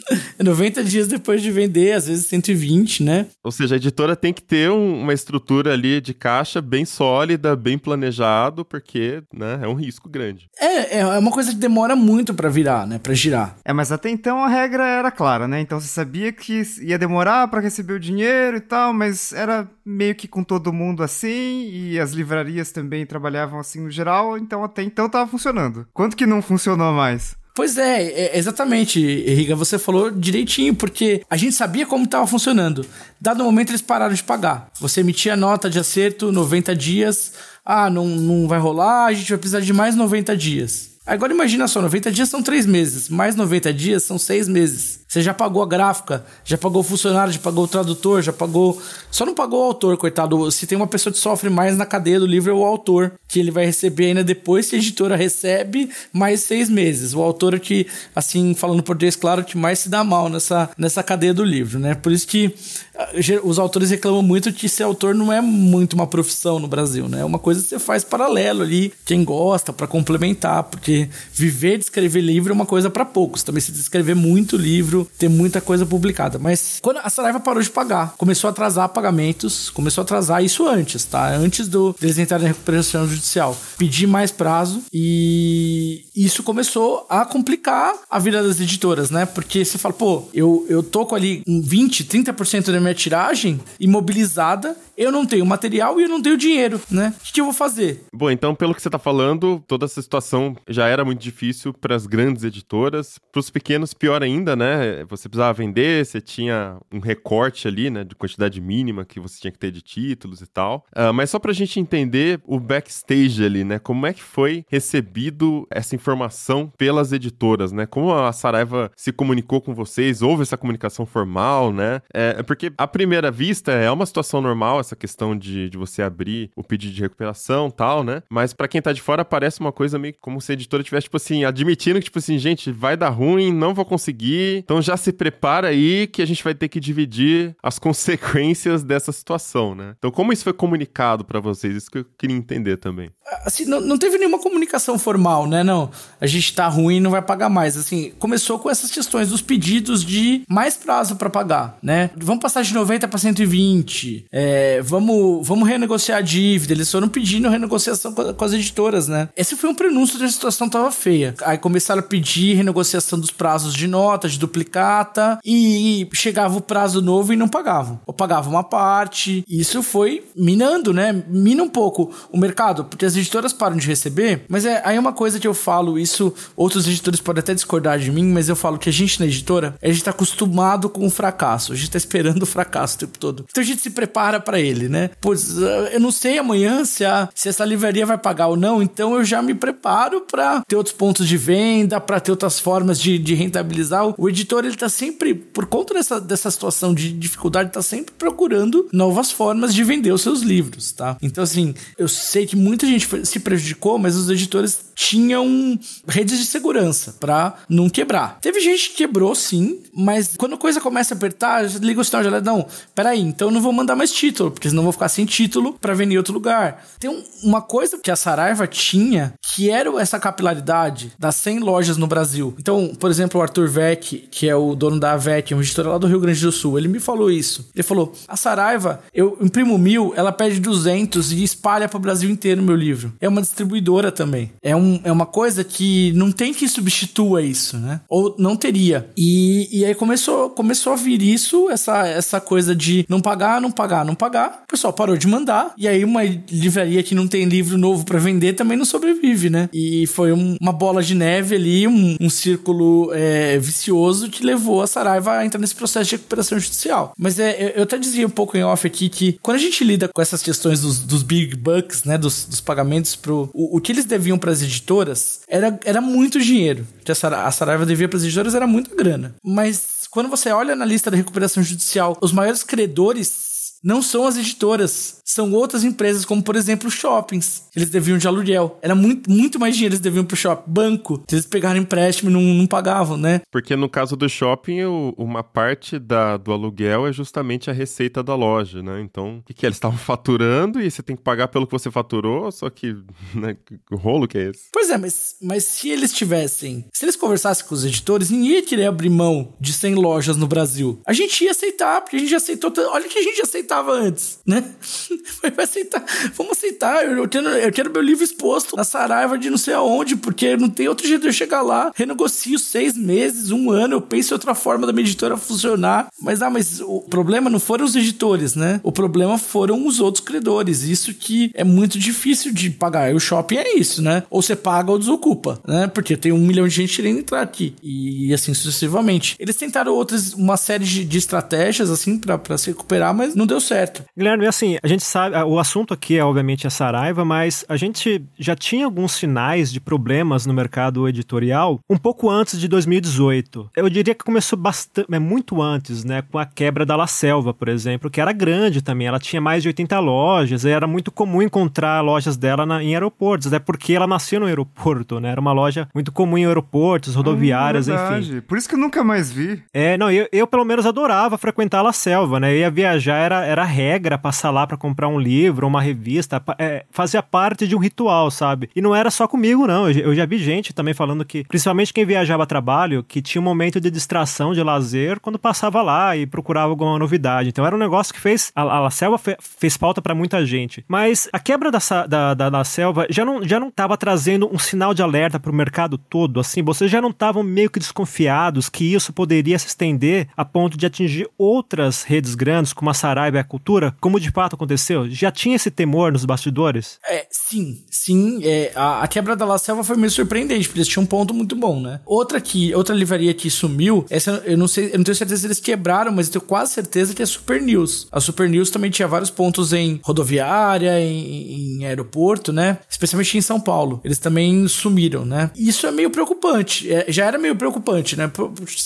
90 dias depois de vender, às vezes 120, né? Ou seja, a editora tem que ter um, uma estrutura ali de caixa bem sólida, bem planejado, porque né, é um risco grande. É, é uma coisa que demora muito para virar, né? Para girar. É, mas até então a regra era clara, né? Então você sabia que ia demorar para receber o dinheiro e tal, mas era meio que com todo mundo assim, e as livrarias também trabalhavam assim no geral, então até então tava funcionando. Quanto que não funcionou mais? Pois é, é, exatamente, Riga, você falou direitinho, porque a gente sabia como estava funcionando. Dado o momento, eles pararam de pagar. Você emitia nota de acerto, 90 dias. Ah, não, não vai rolar, a gente vai precisar de mais 90 dias. Agora imagina só, 90 dias são 3 meses, mais 90 dias são 6 meses. Você já pagou a gráfica, já pagou o funcionário, já pagou o tradutor, já pagou. Só não pagou o autor, coitado. Se tem uma pessoa que sofre mais na cadeia do livro é o autor, que ele vai receber ainda depois que a editora recebe mais seis meses. O autor que, assim, falando português claro, que mais se dá mal nessa, nessa cadeia do livro, né? Por isso que ah, os autores reclamam muito que ser autor não é muito uma profissão no Brasil, né? É uma coisa que você faz paralelo ali, quem gosta, para complementar, porque viver de escrever livro é uma coisa para poucos. Também se escrever muito livro ter muita coisa publicada. Mas quando a Saraiva parou de pagar, começou a atrasar pagamentos, começou a atrasar isso antes, tá? Antes do deles entrarem na recuperação judicial. Pedir mais prazo e isso começou a complicar a vida das editoras, né? Porque você fala, pô, eu, eu tô com ali 20, 30% da minha tiragem imobilizada, eu não tenho material e eu não tenho dinheiro, né? O que, que eu vou fazer? Bom, então, pelo que você tá falando, toda essa situação já era muito difícil para as grandes editoras, para os pequenos, pior ainda, né? você precisava vender, você tinha um recorte ali, né, de quantidade mínima que você tinha que ter de títulos e tal. Uh, mas só pra gente entender o backstage ali, né, como é que foi recebido essa informação pelas editoras, né? Como a Saraiva se comunicou com vocês? Houve essa comunicação formal, né? É, porque à primeira vista é uma situação normal essa questão de, de você abrir o pedido de recuperação tal, né? Mas para quem tá de fora parece uma coisa meio como se a editora tivesse, tipo assim, admitindo que, tipo assim, gente, vai dar ruim, não vou conseguir, então já se prepara aí que a gente vai ter que dividir as consequências dessa situação, né? Então como isso foi comunicado para vocês? Isso que eu queria entender também. Assim, não, não teve nenhuma comunicação formal, né? Não, a gente tá ruim não vai pagar mais. Assim, começou com essas questões dos pedidos de mais prazo para pagar, né? Vamos passar de 90 para 120, é, vamos, vamos renegociar a dívida. Eles foram pedindo renegociação com, com as editoras, né? Esse foi um prenúncio de a situação tava feia. Aí começaram a pedir renegociação dos prazos de nota, de duplicata e chegava o prazo novo e não pagavam. Ou pagavam uma parte. Isso foi minando, né? Mina um pouco o mercado, porque as editoras param de receber. Mas é aí é uma coisa que eu falo, isso outros editores podem até discordar de mim, mas eu falo que a gente na editora, a gente tá acostumado com o fracasso. A gente tá esperando o fracasso o tempo todo. Então a gente se prepara para ele, né? Pois eh, eu não sei amanhã se, a, se essa livraria vai pagar ou não, então eu já me preparo para ter outros pontos de venda, para ter outras formas de, de rentabilizar. O editor, ele tá sempre, por conta dessa, dessa situação de dificuldade, tá sempre procurando novas formas de vender os seus livros, tá? Então, assim, eu sei que muita gente se prejudicou, mas os editores tinham redes de segurança para não quebrar. Teve gente que quebrou, sim, mas quando a coisa começa a apertar, liga o sinal de alerta, não, peraí, então eu não vou mandar mais título, porque senão eu vou ficar sem título para vender em outro lugar. Tem um, uma coisa que a Saraiva tinha, que era essa capilaridade das 100 lojas no Brasil. Então, por exemplo, o Arthur Vec, que é o dono da Vec, um editor lá do Rio Grande do Sul, ele me falou isso. Ele falou, a Saraiva, eu imprimo mil, ela pede 200 e espalha para o Brasil inteiro meu livro. É uma distribuidora também. É, um, é uma coisa que não tem que substitua isso, né? Ou não teria. E, e aí começou, começou a vir isso, essa, essa coisa de não pagar, não pagar, não pagar. O pessoal parou de mandar. E aí uma livraria que não tem livro novo para vender também não sobrevive, né? E foi um, uma bola de neve ali, um, um círculo é, vicioso que levou a Saraiva a entrar nesse processo de recuperação judicial. Mas é, eu até dizia um pouco em off aqui que quando a gente lida com essas questões dos, dos big bucks, né? Dos, dos pagamentos pro. O, o que eles deviam para as editoras era, era muito dinheiro. Que a Saraiva devia para as editoras era muita grana. Mas quando você olha na lista da recuperação judicial, os maiores credores não são as editoras, são outras empresas, como por exemplo shoppings. Eles deviam de aluguel. Era muito, muito mais dinheiro eles deviam pro shopping. Banco. Eles pegaram empréstimo e não, não pagavam, né? Porque no caso do shopping, o, uma parte da, do aluguel é justamente a receita da loja, né? Então, o que, que é? Eles estavam faturando e você tem que pagar pelo que você faturou, só que, né? O rolo que é esse? Pois é, mas, mas se eles tivessem. Se eles conversassem com os editores, ninguém ia querer abrir mão de 100 lojas no Brasil. A gente ia aceitar, porque a gente aceitou. Olha que a gente aceitou aceitava antes, né? Vai aceitar, vamos aceitar. Eu, quero, eu quero meu livro exposto na Saraiva de não sei aonde, porque não tem outro jeito de eu chegar lá. Renegocio seis meses, um ano, eu penso em outra forma da minha editora funcionar. Mas, ah, mas o problema não foram os editores, né? O problema foram os outros credores. Isso que é muito difícil de pagar. E o shopping é isso, né? Ou você paga ou desocupa, né? Porque tem um milhão de gente querendo entrar aqui. E assim sucessivamente. Eles tentaram outras, uma série de, de estratégias, assim, para se recuperar, mas não deu deu certo. Guilherme, assim, a gente sabe, o assunto aqui é obviamente a Saraiva, mas a gente já tinha alguns sinais de problemas no mercado editorial um pouco antes de 2018. Eu diria que começou bastante, é muito antes, né, com a quebra da La Selva, por exemplo, que era grande também, ela tinha mais de 80 lojas, era muito comum encontrar lojas dela na, em aeroportos, até porque ela nasceu no aeroporto, né? Era uma loja muito comum em aeroportos, rodoviárias, hum, enfim. Por isso que eu nunca mais vi. É, não, eu, eu pelo menos adorava frequentar a La Selva, né? Eu ia viajar, era, era regra passar lá para comprar um livro, uma revista, é, fazia parte de um ritual, sabe? E não era só comigo, não. Eu, eu, já vi gente também falando que, principalmente quem viajava a trabalho, que tinha um momento de distração, de lazer, quando passava lá e procurava alguma novidade. Então era um negócio que fez. A, a selva fe, fez falta para muita gente. Mas a quebra da, da, da, da, selva já não, já não tava trazendo um sinal de alerta para o mercado todo, assim. Vocês já não estavam meio que desconfiados que isso poderia se estender a ponto de atingir outras redes grandes, como a Saraiva a cultura, como de fato aconteceu? Já tinha esse temor nos bastidores? É, sim, sim. É, a, a, quebra da La Selva foi meio surpreendente, porque eles tinham um ponto muito bom, né? Outra que, outra livraria que sumiu, essa eu não sei, eu não tenho certeza se eles quebraram, mas eu tenho quase certeza que é a Super News. A Super News também tinha vários pontos em rodoviária, em, em aeroporto, né? Especialmente em São Paulo. Eles também sumiram, né? Isso é meio preocupante. É, já era meio preocupante, né?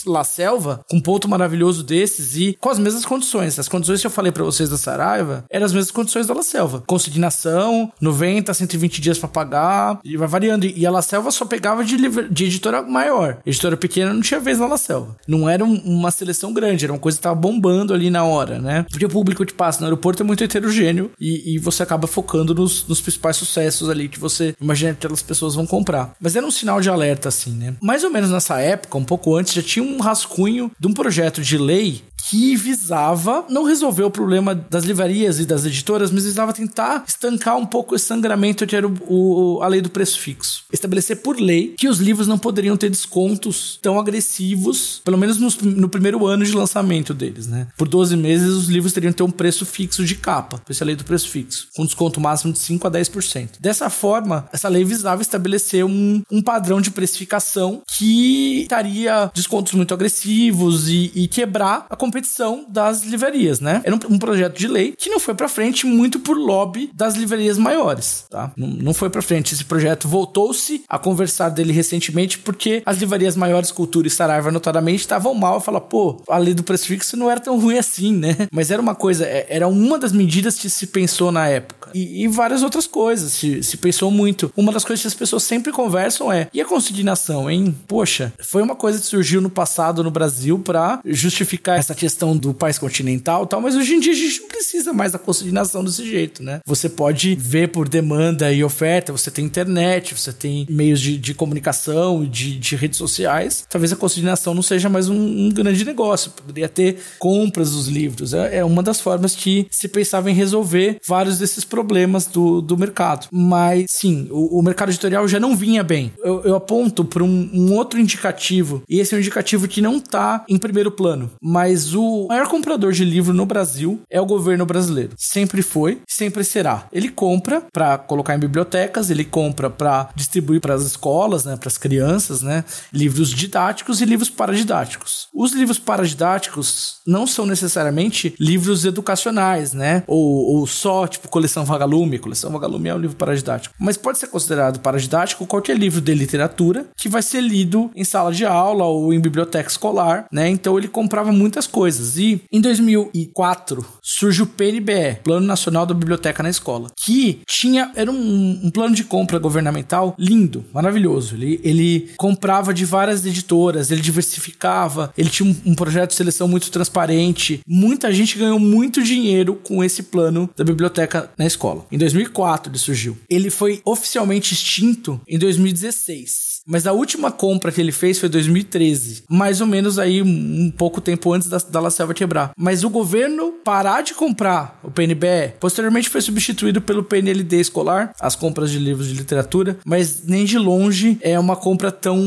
La Selva, com um ponto maravilhoso desses e com as mesmas condições. As condições que eu falei para vocês da Saraiva eram as mesmas condições da La Selva. Consignação, 90, 120 dias para pagar, e vai variando. E a La Selva só pegava de, de editora maior. Editora pequena não tinha vez na La Selva. Não era um, uma seleção grande, era uma coisa que tava bombando ali na hora, né? Porque o público que passa no aeroporto é muito heterogêneo e, e você acaba focando nos, nos principais sucessos ali que você imagina que aquelas pessoas vão comprar. Mas era um sinal de alerta, assim, né? Mais ou menos nessa época, um pouco antes, já tinha um rascunho de um projeto de lei que visava não resolver o problema das livrarias e das editoras, mas visava tentar estancar um pouco esse sangramento que era o, o, a lei do preço fixo. Estabelecer por lei que os livros não poderiam ter descontos tão agressivos, pelo menos no, no primeiro ano de lançamento deles, né? Por 12 meses, os livros teriam que ter um preço fixo de capa, essa lei do preço fixo, com desconto máximo de 5 a 10%. Dessa forma, essa lei visava estabelecer um, um padrão de precificação que estaria descontos muito agressivos e, e quebrar a competição das livrarias, né? Era um, um, projeto de lei que não foi para frente muito por lobby das livrarias maiores, tá? Não, não foi para frente. Esse projeto voltou-se a conversar dele recentemente porque as livrarias maiores, Cultura e Saraiva, notadamente, estavam mal a falar, pô, a lei do preço fixo não era tão ruim assim, né? Mas era uma coisa, é, era uma das medidas que se pensou na época. E, e várias outras coisas se, se pensou muito. Uma das coisas que as pessoas sempre conversam é: e a consignação, hein? Poxa, foi uma coisa que surgiu no passado no Brasil para justificar essa questão do país continental tal, mas hoje em dia a gente não precisa mais da consignação desse jeito, né? Você pode ver por demanda e oferta, você tem internet, você tem meios de, de comunicação, de, de redes sociais. Talvez a consignação não seja mais um, um grande negócio, poderia ter compras dos livros. É, é uma das formas que se pensava em resolver vários desses problemas do, do mercado. Mas sim, o, o mercado editorial já não vinha bem. Eu, eu aponto para um, um, outro indicativo, e esse é um indicativo que não está em primeiro plano, mas o maior comprador de livro no Brasil é o governo brasileiro. Sempre foi, sempre será. Ele compra para colocar em bibliotecas, ele compra para distribuir para as escolas, né, para as crianças, né, livros didáticos e livros paradidáticos. Os livros paradidáticos não são necessariamente livros educacionais, né, ou, ou só tipo coleção vagalume. Coleção vagalume é um livro paradidático, mas pode ser considerado paradidático qualquer livro de literatura que vai ser lido em sala de aula ou em biblioteca escolar, né? Então ele comprava muitas coisas. E em 2004 surge o PNBE, Plano Nacional da Biblioteca na Escola, que tinha era um, um plano de compra governamental lindo, maravilhoso. Ele, ele comprava de várias editoras, ele diversificava, ele tinha um, um projeto de seleção muito transparente. Muita gente ganhou muito dinheiro com esse plano da biblioteca na escola. Em 2004 ele surgiu. Ele foi oficialmente extinto em 2016. Mas a última compra que ele fez foi 2013. Mais ou menos aí um pouco tempo antes da, da La Selva quebrar. Mas o governo parar de comprar o PNBE, posteriormente foi substituído pelo PNLD escolar, as compras de livros de literatura, mas nem de longe é uma compra tão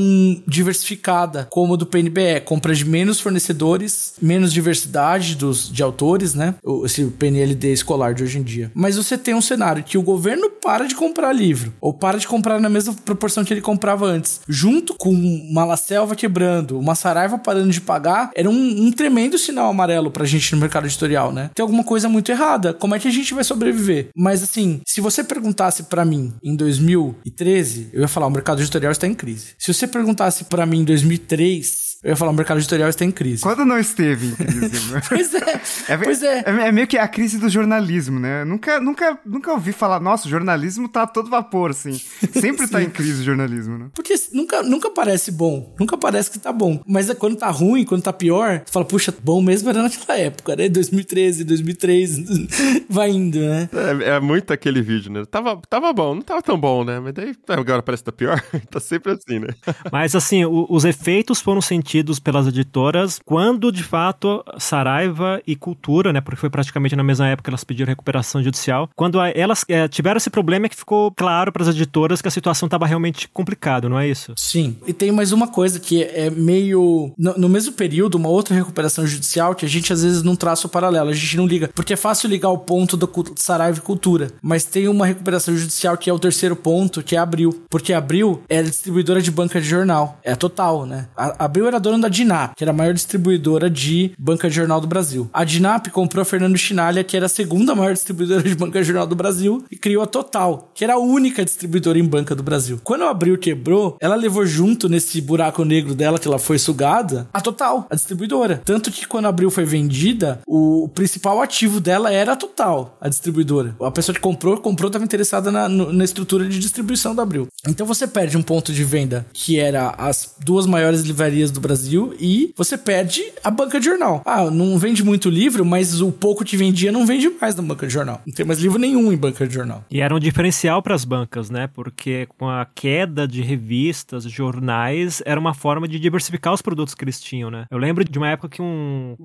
diversificada como a do PNBE. Compra de menos fornecedores, menos diversidade dos, de autores, né? Esse PNLD escolar de hoje em dia. Mas você tem um cenário que o governo para de comprar livro, ou para de comprar na mesma proporção que ele comprava antes antes, junto com uma La Selva quebrando, uma Saraiva parando de pagar, era um, um tremendo sinal amarelo pra gente no mercado editorial, né? Tem alguma coisa muito errada. Como é que a gente vai sobreviver? Mas assim, se você perguntasse para mim em 2013, eu ia falar: o mercado editorial está em crise. Se você perguntasse para mim em 2003, eu ia falar, o mercado editorial está em crise. Quando não esteve em crise? pois é, é, pois é. é. é. meio que a crise do jornalismo, né? Nunca, nunca, nunca ouvi falar, nossa, o jornalismo tá a todo vapor, assim. Sempre tá em crise o jornalismo, né? Porque nunca, nunca parece bom. Nunca parece que tá bom. Mas é quando tá ruim, quando tá pior, você fala, puxa, bom mesmo era naquela época, né? 2013, 2003, vai indo, né? É, é, muito aquele vídeo, né? Tava, tava bom, não tava tão bom, né? Mas daí agora parece que tá pior. tá sempre assim, né? Mas assim, o, os efeitos foram sentidos pelas editoras quando, de fato, Saraiva e Cultura, né? Porque foi praticamente na mesma época que elas pediram recuperação judicial. Quando elas é, tiveram esse problema é que ficou claro para as editoras que a situação estava realmente complicada, não é isso? Sim. E tem mais uma coisa que é meio. No, no, mesmo período, uma outra recuperação judicial que a gente às vezes não traça o paralelo, a gente não liga. Porque é fácil ligar o ponto do Saraiva e Cultura. Mas tem uma recuperação judicial que é o terceiro ponto, que é Abril. Porque Abril é distribuidora de banca de jornal. É total, né? A Abril era dona da Dinap, que era a maior distribuidora de banca de jornal do Brasil. A Dinap comprou a Fernando Chinalha, que era a segunda maior distribuidora de banca de jornal do Brasil, e criou a Total, que era a única distribuidora em banca do Brasil. Quando a Abril quebrou, ela levou junto nesse buraco negro dela, que ela foi sugada, a Total, a distribuidora. Tanto que quando a Abril foi vendida, o principal ativo dela era a Total, a distribuidora. A pessoa que comprou, comprou, estava interessada na, na estrutura de distribuição da Abril. Então você perde um ponto de venda que era as duas maiores livrarias do Brasil e você perde a banca de jornal. Ah, não vende muito livro, mas o pouco que vendia não vende mais na banca de jornal. Não tem mais livro nenhum em banca de jornal. E era um diferencial para as bancas, né? Porque com a queda de revistas, jornais, era uma forma de diversificar os produtos que eles tinham, né? Eu lembro de uma época que um.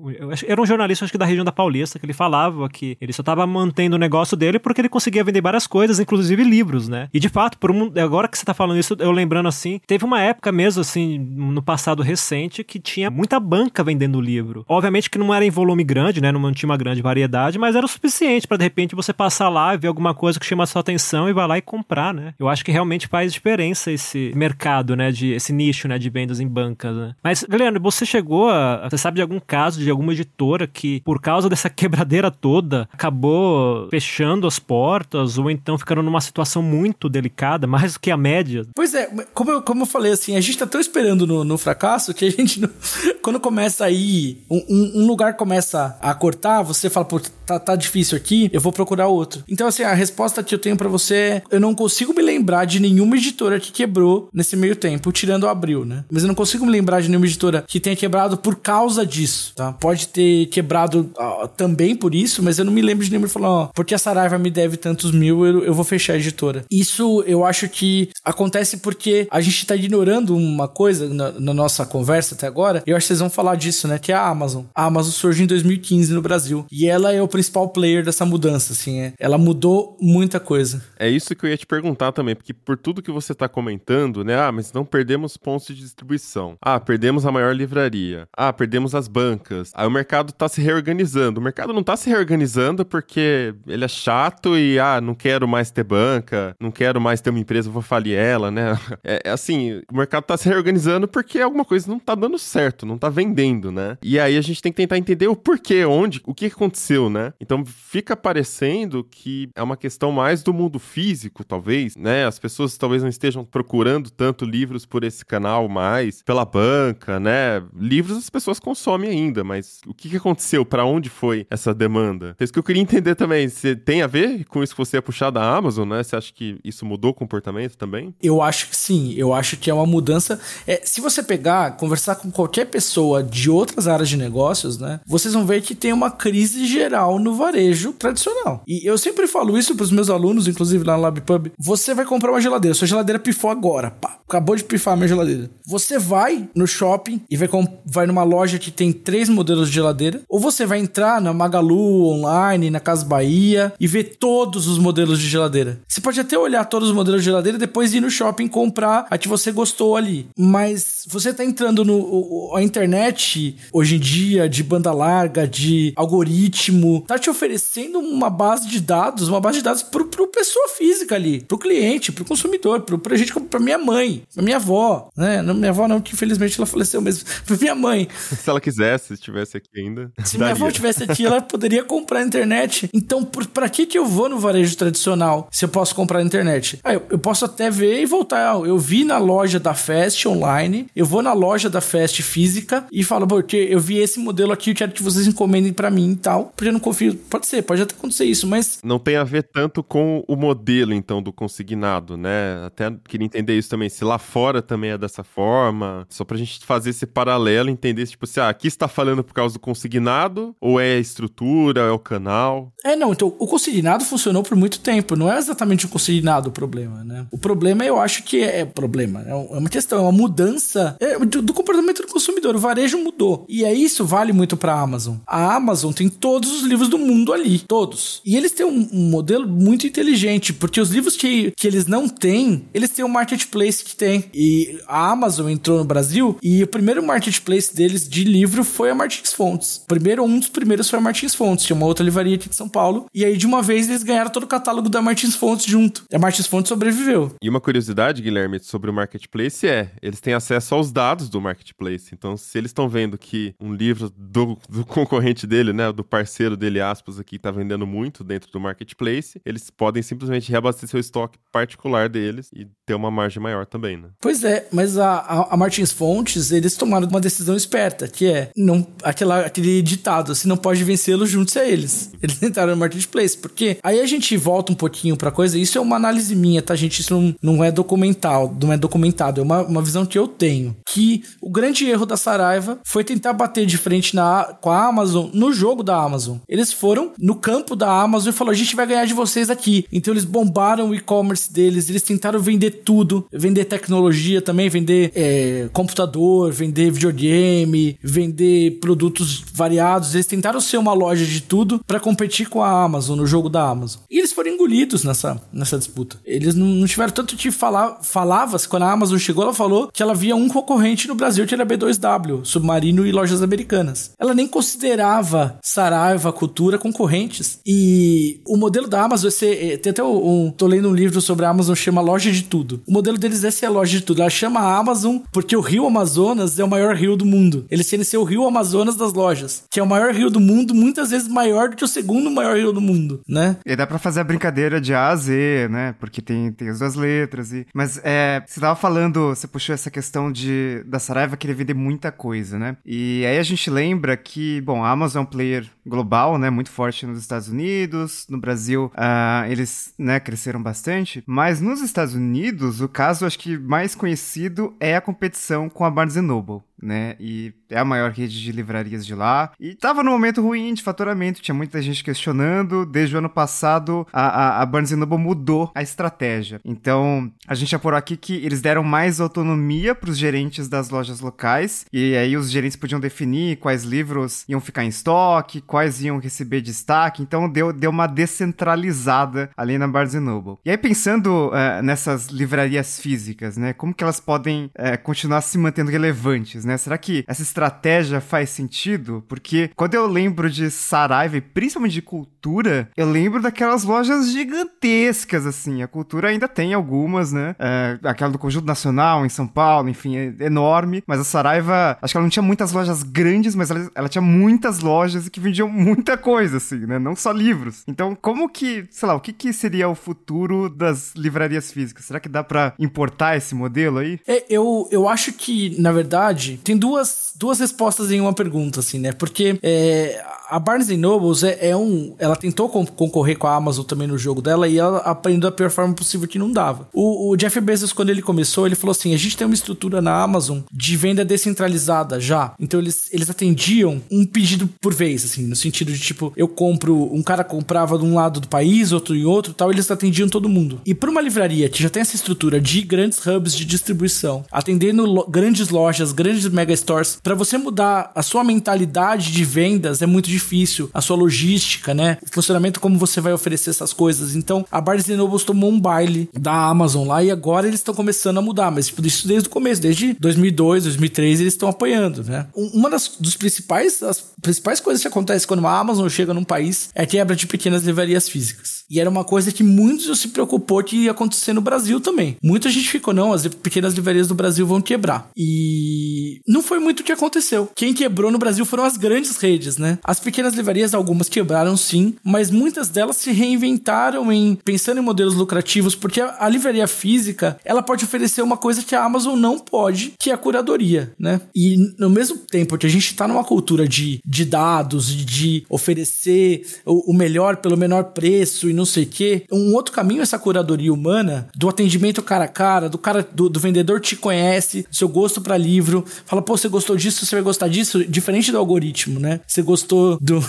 Era um jornalista, acho que da região da Paulista, que ele falava que ele só estava mantendo o negócio dele porque ele conseguia vender várias coisas, inclusive livros, né? E de fato, por um, agora que você tá falando isso, eu lembrando assim, teve uma época mesmo, assim, no passado recente, que tinha muita banca vendendo livro. Obviamente que não era em volume grande, né? Não tinha uma grande variedade, mas era o suficiente para de repente você passar lá ver alguma coisa que chama a sua atenção e vai lá e comprar, né? Eu acho que realmente faz diferença esse mercado, né? De, esse nicho, né? De vendas em bancas, né? Mas, Leandro, você chegou a. Você sabe de algum caso de alguma editora que, por causa dessa quebradeira toda, acabou fechando as portas ou então ficando numa situação muito delicada, mais do que a média? Pois é, como eu, como eu falei assim, a gente tá tão esperando no, no fracasso que a gente, quando começa a ir, um, um lugar começa a cortar, você fala, pô, tá, tá difícil aqui, eu vou procurar outro. Então, assim, a resposta que eu tenho para você é: eu não consigo me lembrar de nenhuma editora que quebrou nesse meio tempo, tirando o Abril, né? Mas eu não consigo me lembrar de nenhuma editora que tenha quebrado por causa disso, tá? Pode ter quebrado uh, também por isso, mas eu não me lembro de nenhuma que falou, ó, porque a Saraiva me deve tantos mil, eu, eu vou fechar a editora. Isso eu acho que acontece porque a gente tá ignorando uma coisa na, na nossa conversa até agora, eu acho que vocês vão falar disso, né? Que é a Amazon. A Amazon surgiu em 2015 no Brasil. E ela é o principal player dessa mudança, assim. É. Ela mudou muita coisa. É isso que eu ia te perguntar também, porque por tudo que você tá comentando, né? Ah, mas não perdemos pontos de distribuição. Ah, perdemos a maior livraria. Ah, perdemos as bancas. Aí o mercado tá se reorganizando. O mercado não tá se reorganizando porque ele é chato e, ah, não quero mais ter banca, não quero mais ter uma empresa, vou falir ela, né? É, é assim, o mercado tá se reorganizando porque alguma coisa não tá dando certo, não tá vendendo, né? E aí a gente tem que tentar entender o porquê, onde, o que aconteceu, né? Então fica parecendo que é uma questão mais do mundo físico, talvez, né? As pessoas talvez não estejam procurando tanto livros por esse canal mais, pela banca, né? Livros as pessoas consomem ainda, mas o que aconteceu? Para onde foi essa demanda? É isso que eu queria entender também. Se tem a ver com isso que você é puxar da Amazon, né? Você acha que isso mudou o comportamento também? Eu acho que sim. Eu acho que é uma mudança. É, se você pegar, conversar com qualquer pessoa de outras áreas de negócios, né? Vocês vão ver que tem uma crise geral no varejo tradicional. E eu sempre falo isso para os meus alunos, inclusive lá no LabPub. Você vai comprar uma geladeira, sua geladeira pifou agora, pá, acabou de pifar a minha geladeira. Você vai no shopping e vai, vai numa loja que tem três modelos de geladeira, ou você vai entrar na Magalu online, na Casa Bahia e ver todos os modelos de geladeira. Você pode até olhar todos os modelos de geladeira e depois ir no shopping comprar a que você gostou ali. Mas você tá entrando no a internet hoje em dia de banda larga, de algoritmo, tá te oferecendo uma base de dados, uma base de dados pro, pro pessoa física ali, pro cliente, pro consumidor, pro, pra gente, pra minha mãe, pra minha avó, né? Não, minha avó não, que infelizmente ela faleceu mesmo, pra minha mãe. Se ela quisesse, se estivesse aqui ainda. Se daria. minha avó tivesse aqui, ela poderia comprar na internet. Então, por, pra que que eu vou no varejo tradicional se eu posso comprar na internet? Ah, eu, eu posso até ver e voltar. Eu vi na loja da Fast online, eu vou na loja da Fast física e falo, porque eu vi esse modelo aqui, eu quero que vocês encomendem para mim e tal, porque eu não confio. Pode ser, pode até acontecer isso, mas. Não tem a ver tanto com o modelo, então, do consignado, né? Até queria entender isso também. Se lá fora também é dessa forma, só pra gente fazer esse paralelo, entender, tipo, se ah, aqui está falando por causa do consignado, ou é a estrutura, é o canal. É, não, então, o consignado funcionou por muito tempo, não é exatamente o consignado o problema, né? O problema, eu acho que é, é problema, é uma questão, é uma mudança é, do, do comportamento do consumidor. O varejo mudou. E é isso vale muito pra Amazon. A Amazon tem todos os livros do mundo ali, todos. E eles têm um, um modelo muito inteligente, porque os livros que, que eles não têm, eles têm um marketplace que tem. E a Amazon entrou no Brasil e o primeiro marketplace deles de livro foi a Martins Fontes. Primeiro, um dos primeiros foi a Martins Fontes, tinha uma outra livraria aqui de São Paulo. E aí, de uma vez, eles ganharam todo o catálogo da Martins Fontes junto. A Martins Fontes sobreviveu. E uma curiosidade, Guilherme, sobre o marketplace é: eles têm acesso aos dados do marketplace. Então, se eles estão vendo que um livro do, do concorrente dele, né, do parceiro dele, aspas, aqui, tá vendendo muito dentro do marketplace, eles podem simplesmente reabastecer o estoque particular deles e ter uma margem maior também, né? Pois é, mas a, a, a Martins Fontes, eles tomaram uma decisão esperta, que é não aquela, aquele ditado, se não pode vencê-los, junte-se a eles. Eles entraram no marketplace, porque aí a gente volta um pouquinho pra coisa, isso é uma análise minha, tá, gente? Isso não, não é documental, não é documentado, é uma, uma visão que eu tenho. Que o grande erro da Saraiva foi tentar bater de frente na, com a Amazon no jogo da Amazon. Eles foram no campo da Amazon e falaram: a gente vai ganhar de vocês aqui. Então eles bombaram o e-commerce deles, eles tentaram vender tudo, vender tecnologia também, vender é, computador, vender videogame, vender produtos variados. Eles tentaram ser uma loja de tudo para competir com a Amazon no jogo da Amazon. E eles foram engolidos nessa, nessa disputa. Eles não, não tiveram tanto de falar. Falava-se, quando a Amazon chegou, ela falou que ela via um concorrente no que era B2W, Submarino e lojas americanas. Ela nem considerava Saraiva, Cultura concorrentes. E o modelo da Amazon ser. É, tem até um. Tô lendo um livro sobre a Amazon, chama Loja de Tudo. O modelo deles é ser a loja de tudo. Ela chama Amazon porque o rio Amazonas é o maior rio do mundo. Eles querem ser o rio Amazonas das lojas, que é o maior rio do mundo, muitas vezes maior do que o segundo maior rio do mundo, né? E dá pra fazer a brincadeira de A a Z, né? Porque tem, tem as duas letras. E... Mas é, você tava falando, você puxou essa questão de da Saraiva querer vender muita coisa, né? E aí a gente lembra que, bom, a Amazon é um player global, né? Muito forte nos Estados Unidos, no Brasil uh, eles, né, cresceram bastante. Mas nos Estados Unidos, o caso acho que mais conhecido é a competição com a Barnes Noble né? E é a maior rede de livrarias de lá. E tava num momento ruim de faturamento, tinha muita gente questionando. Desde o ano passado, a, a, a Barnes Noble mudou a estratégia. Então, a gente apurou aqui que eles deram mais autonomia para os gerentes das lojas locais. E aí os gerentes podiam definir quais livros iam ficar em estoque, quais iam receber destaque. Então, deu, deu uma descentralizada ali na Barnes Noble. E aí, pensando uh, nessas livrarias físicas, né? Como que elas podem uh, continuar se mantendo relevantes, né? Né? Será que essa estratégia faz sentido? Porque quando eu lembro de Saraiva, principalmente de cultura, eu lembro daquelas lojas gigantescas, assim. A cultura ainda tem algumas, né? É, aquela do Conjunto Nacional em São Paulo, enfim, é enorme. Mas a Saraiva, acho que ela não tinha muitas lojas grandes, mas ela, ela tinha muitas lojas que vendiam muita coisa, assim, né? Não só livros. Então, como que, sei lá, o que, que seria o futuro das livrarias físicas? Será que dá para importar esse modelo aí? É, eu, eu acho que, na verdade, tem duas, duas respostas em uma pergunta, assim, né? Porque é, a Barnes Nobles é, é, um. Ela tentou concorrer com a Amazon também no jogo dela e ela aprendeu da pior forma possível que não dava. O, o, Jeff Bezos, quando ele começou, ele falou assim: a gente tem uma estrutura na Amazon de venda descentralizada já. Então eles, eles atendiam um pedido por vez, assim, no sentido de tipo, eu compro, um cara comprava de um lado do país, outro em outro tal, eles atendiam todo mundo. E para uma livraria que já tem essa estrutura de grandes hubs de distribuição, atendendo lo grandes lojas, grandes megastores, para você mudar a sua mentalidade de vendas é muito difícil, a sua logística, né? O funcionamento como você vai oferecer essas coisas. Então, a Barnes Noble tomou um baile da Amazon lá e agora eles estão começando a mudar, mas tipo, isso desde o começo, desde 2002, 2003 eles estão apoiando, né? Uma das dos principais as principais coisas que acontecem quando a Amazon chega num país é quebra de pequenas livrarias físicas. E era uma coisa que muitos se preocupou que ia acontecer no Brasil também. Muita gente ficou, não, as pequenas livrarias do Brasil vão quebrar. E não foi muito o que aconteceu. Quem quebrou no Brasil foram as grandes redes, né? As pequenas livrarias, algumas quebraram sim, mas muitas delas se reinventaram em pensando em modelos lucrativos, porque a, a livraria física, ela pode oferecer uma coisa que a Amazon não pode, que é a curadoria, né? E no mesmo tempo que a gente tá numa cultura de, de dados, de, de oferecer o, o melhor pelo menor preço e não sei o quê, um outro caminho é essa curadoria humana, do atendimento cara a cara, do cara, do, do vendedor te conhece, seu gosto para livro, fala, pô, você gostou disso, você vai gostar disso, diferente do algoritmo, né? Você gostou do,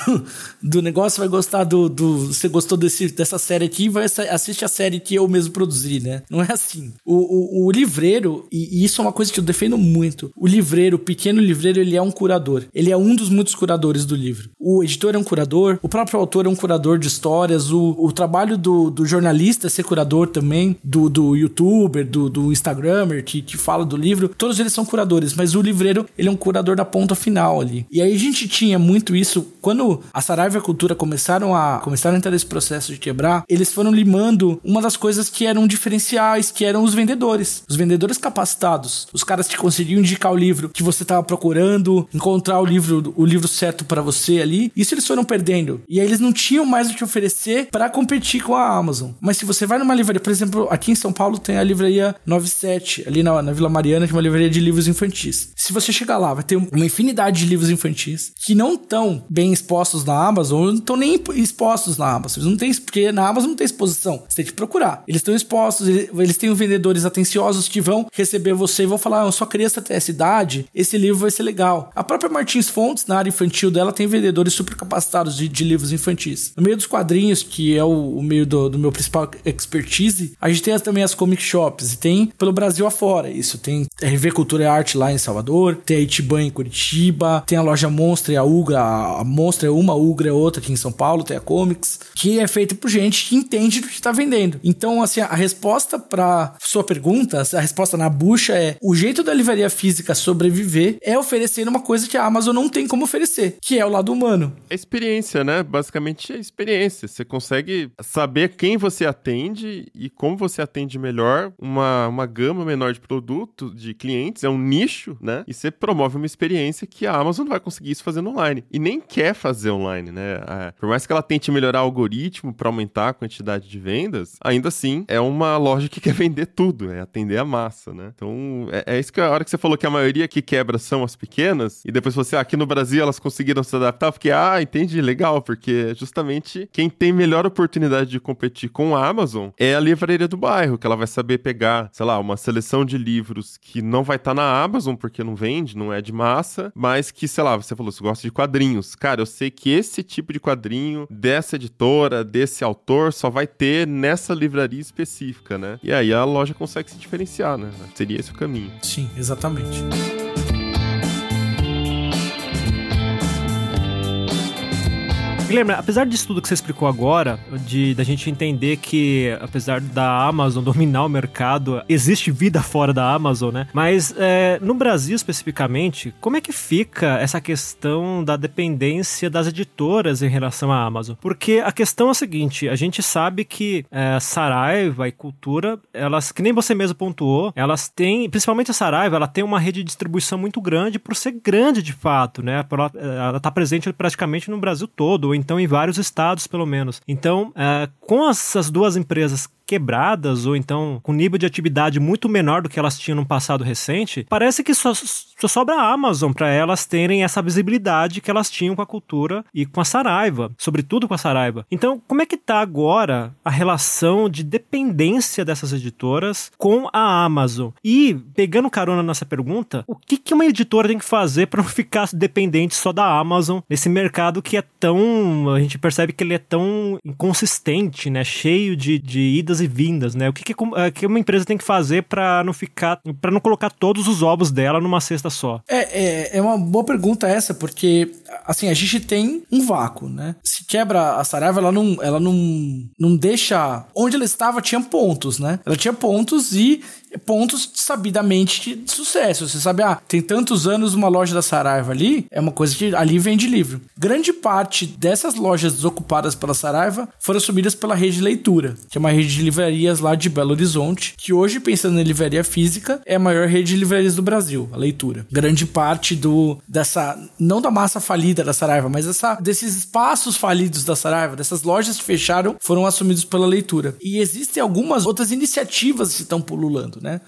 do negócio, vai gostar do, do. Você gostou desse, dessa série aqui, vai assistir a série que eu mesmo produzi, né? Não é assim. O, o, o livreiro, e, e, isso é uma coisa que eu defendo muito, o livreiro, o pequeno livreiro, ele é um curador. Ele é um dos muitos curadores do livro. O editor é um curador, o próprio autor é um curador de histórias, o, o trabalho do, do jornalista é ser curador também, do, do youtuber, do, do instagramer que, que fala do livro, todos eles são curadores, mas o livreiro, ele é um curador da ponta final ali. E aí a gente tinha muito isso quando a Saraiva e a Cultura começaram a começaram a entrar nesse processo de quebrar, eles foram limando uma das coisas que eram diferenciais, que eram os vendedores, os vendedores capacitados, os caras que conseguiam indicar o livro que você estava procurando, encontrar o livro, o livro certo para você ali. Isso eles foram perdendo. E aí eles não tinham mais o que oferecer para competir com a Amazon. Mas se você vai numa livraria, por exemplo, aqui em São Paulo tem a livraria 97, ali na, na Vila Mariana, que é uma livraria de livros infantis. Se você chegar lá, vai ter uma infinidade de livros infantis que não estão bem expostos na Amazon não estão nem expostos na Amazon. Eles não têm, porque na Amazon não tem exposição. Você tem que procurar. Eles estão expostos, eles têm vendedores atenciosos que vão receber você e vão falar: ah, sua criança tem essa idade, esse livro vai ser legal. A própria Martins Fontes, na área infantil dela, tem vendedores super capacitados de, de livros infantis. No meio dos quadrinhos, que é o, o meio do, do, meu principal expertise, a gente tem também as comic shops e tem pelo Brasil afora. Isso tem RV Cultura e Arte lá em Salvador, tem a Itiban em Curitiba, tem a loja Monstra e a Ugra. A Monstra é uma, Ugra é outra aqui em São Paulo, tem a Comics, que é feita por gente que entende do que está vendendo. Então, assim, a resposta para sua pergunta, a resposta na bucha é: o jeito da livraria física sobreviver é oferecer uma coisa que a Amazon não tem como oferecer, que é o lado humano. É experiência, né? Basicamente é experiência. Você consegue saber quem você atende e como você atende melhor, uma, uma gama menor de produtos, de clientes, é um nicho, né? E você promove uma experiência que a Amazon não vai conseguir isso fazendo online. E nem quer fazer online, né? É, por mais que ela tente melhorar o algoritmo para aumentar a quantidade de vendas, ainda assim é uma loja que quer vender tudo, é atender a massa, né? Então é, é isso que a hora que você falou que a maioria que quebra são as pequenas, e depois você, ah, aqui no Brasil elas conseguiram se adaptar, porque, ah, entendi, legal, porque justamente quem tem melhor oportunidade de competir com a Amazon é a livraria do bairro, que ela vai saber pegar, sei lá, uma seleção de livros que não vai estar tá na Amazon, porque não vende, não é de massa, mas que, sei lá, você falou, você gosta de quadrinhos. Cara, eu sei que esse tipo de quadrinho dessa editora, desse autor, só vai ter nessa livraria específica, né? E aí a loja consegue se diferenciar, né? Seria esse o caminho. Sim, exatamente. Guilherme, apesar disso tudo que você explicou agora, de da gente entender que, apesar da Amazon dominar o mercado, existe vida fora da Amazon, né? Mas é, no Brasil especificamente, como é que fica essa questão da dependência das editoras em relação à Amazon? Porque a questão é a seguinte: a gente sabe que é, Saraiva e Cultura, elas, que nem você mesmo pontuou, elas têm, principalmente a Saraiva, ela tem uma rede de distribuição muito grande por ser grande de fato, né? Ela está presente praticamente no Brasil todo, ou então em vários estados, pelo menos. Então, é, com essas duas empresas quebradas ou então com nível de atividade muito menor do que elas tinham no passado recente, parece que só, só sobra a Amazon para elas terem essa visibilidade que elas tinham com a cultura e com a Saraiva, sobretudo com a Saraiva. Então, como é que tá agora a relação de dependência dessas editoras com a Amazon? E pegando carona nessa pergunta, o que, que uma editora tem que fazer para não ficar dependente só da Amazon nesse mercado que é tão, a gente percebe que ele é tão inconsistente, né, cheio de, de idas idas e vindas, né? O que, que, uma empresa tem que fazer para não ficar, para não colocar todos os ovos dela numa cesta só? É, é, é uma boa pergunta essa, porque assim, a gente tem um vácuo, né? Se quebra a Saraiva, ela não, ela não, não deixa. Onde ela estava tinha pontos, né? Ela tinha pontos e pontos sabidamente de sucesso. Você sabe, ah, tem tantos anos uma loja da Saraiva ali, é uma coisa que ali vende livro. Grande parte dessas lojas desocupadas pela Saraiva foram assumidas pela Rede Leitura, que é uma rede de livrarias lá de Belo Horizonte, que hoje, pensando em livraria física, é a maior rede de livrarias do Brasil, a Leitura. Grande parte do dessa, não da massa falida da Saraiva, mas dessa, desses espaços falidos da Saraiva, dessas lojas que fecharam, foram assumidos pela Leitura. E existem algumas outras iniciativas que estão pululando, né?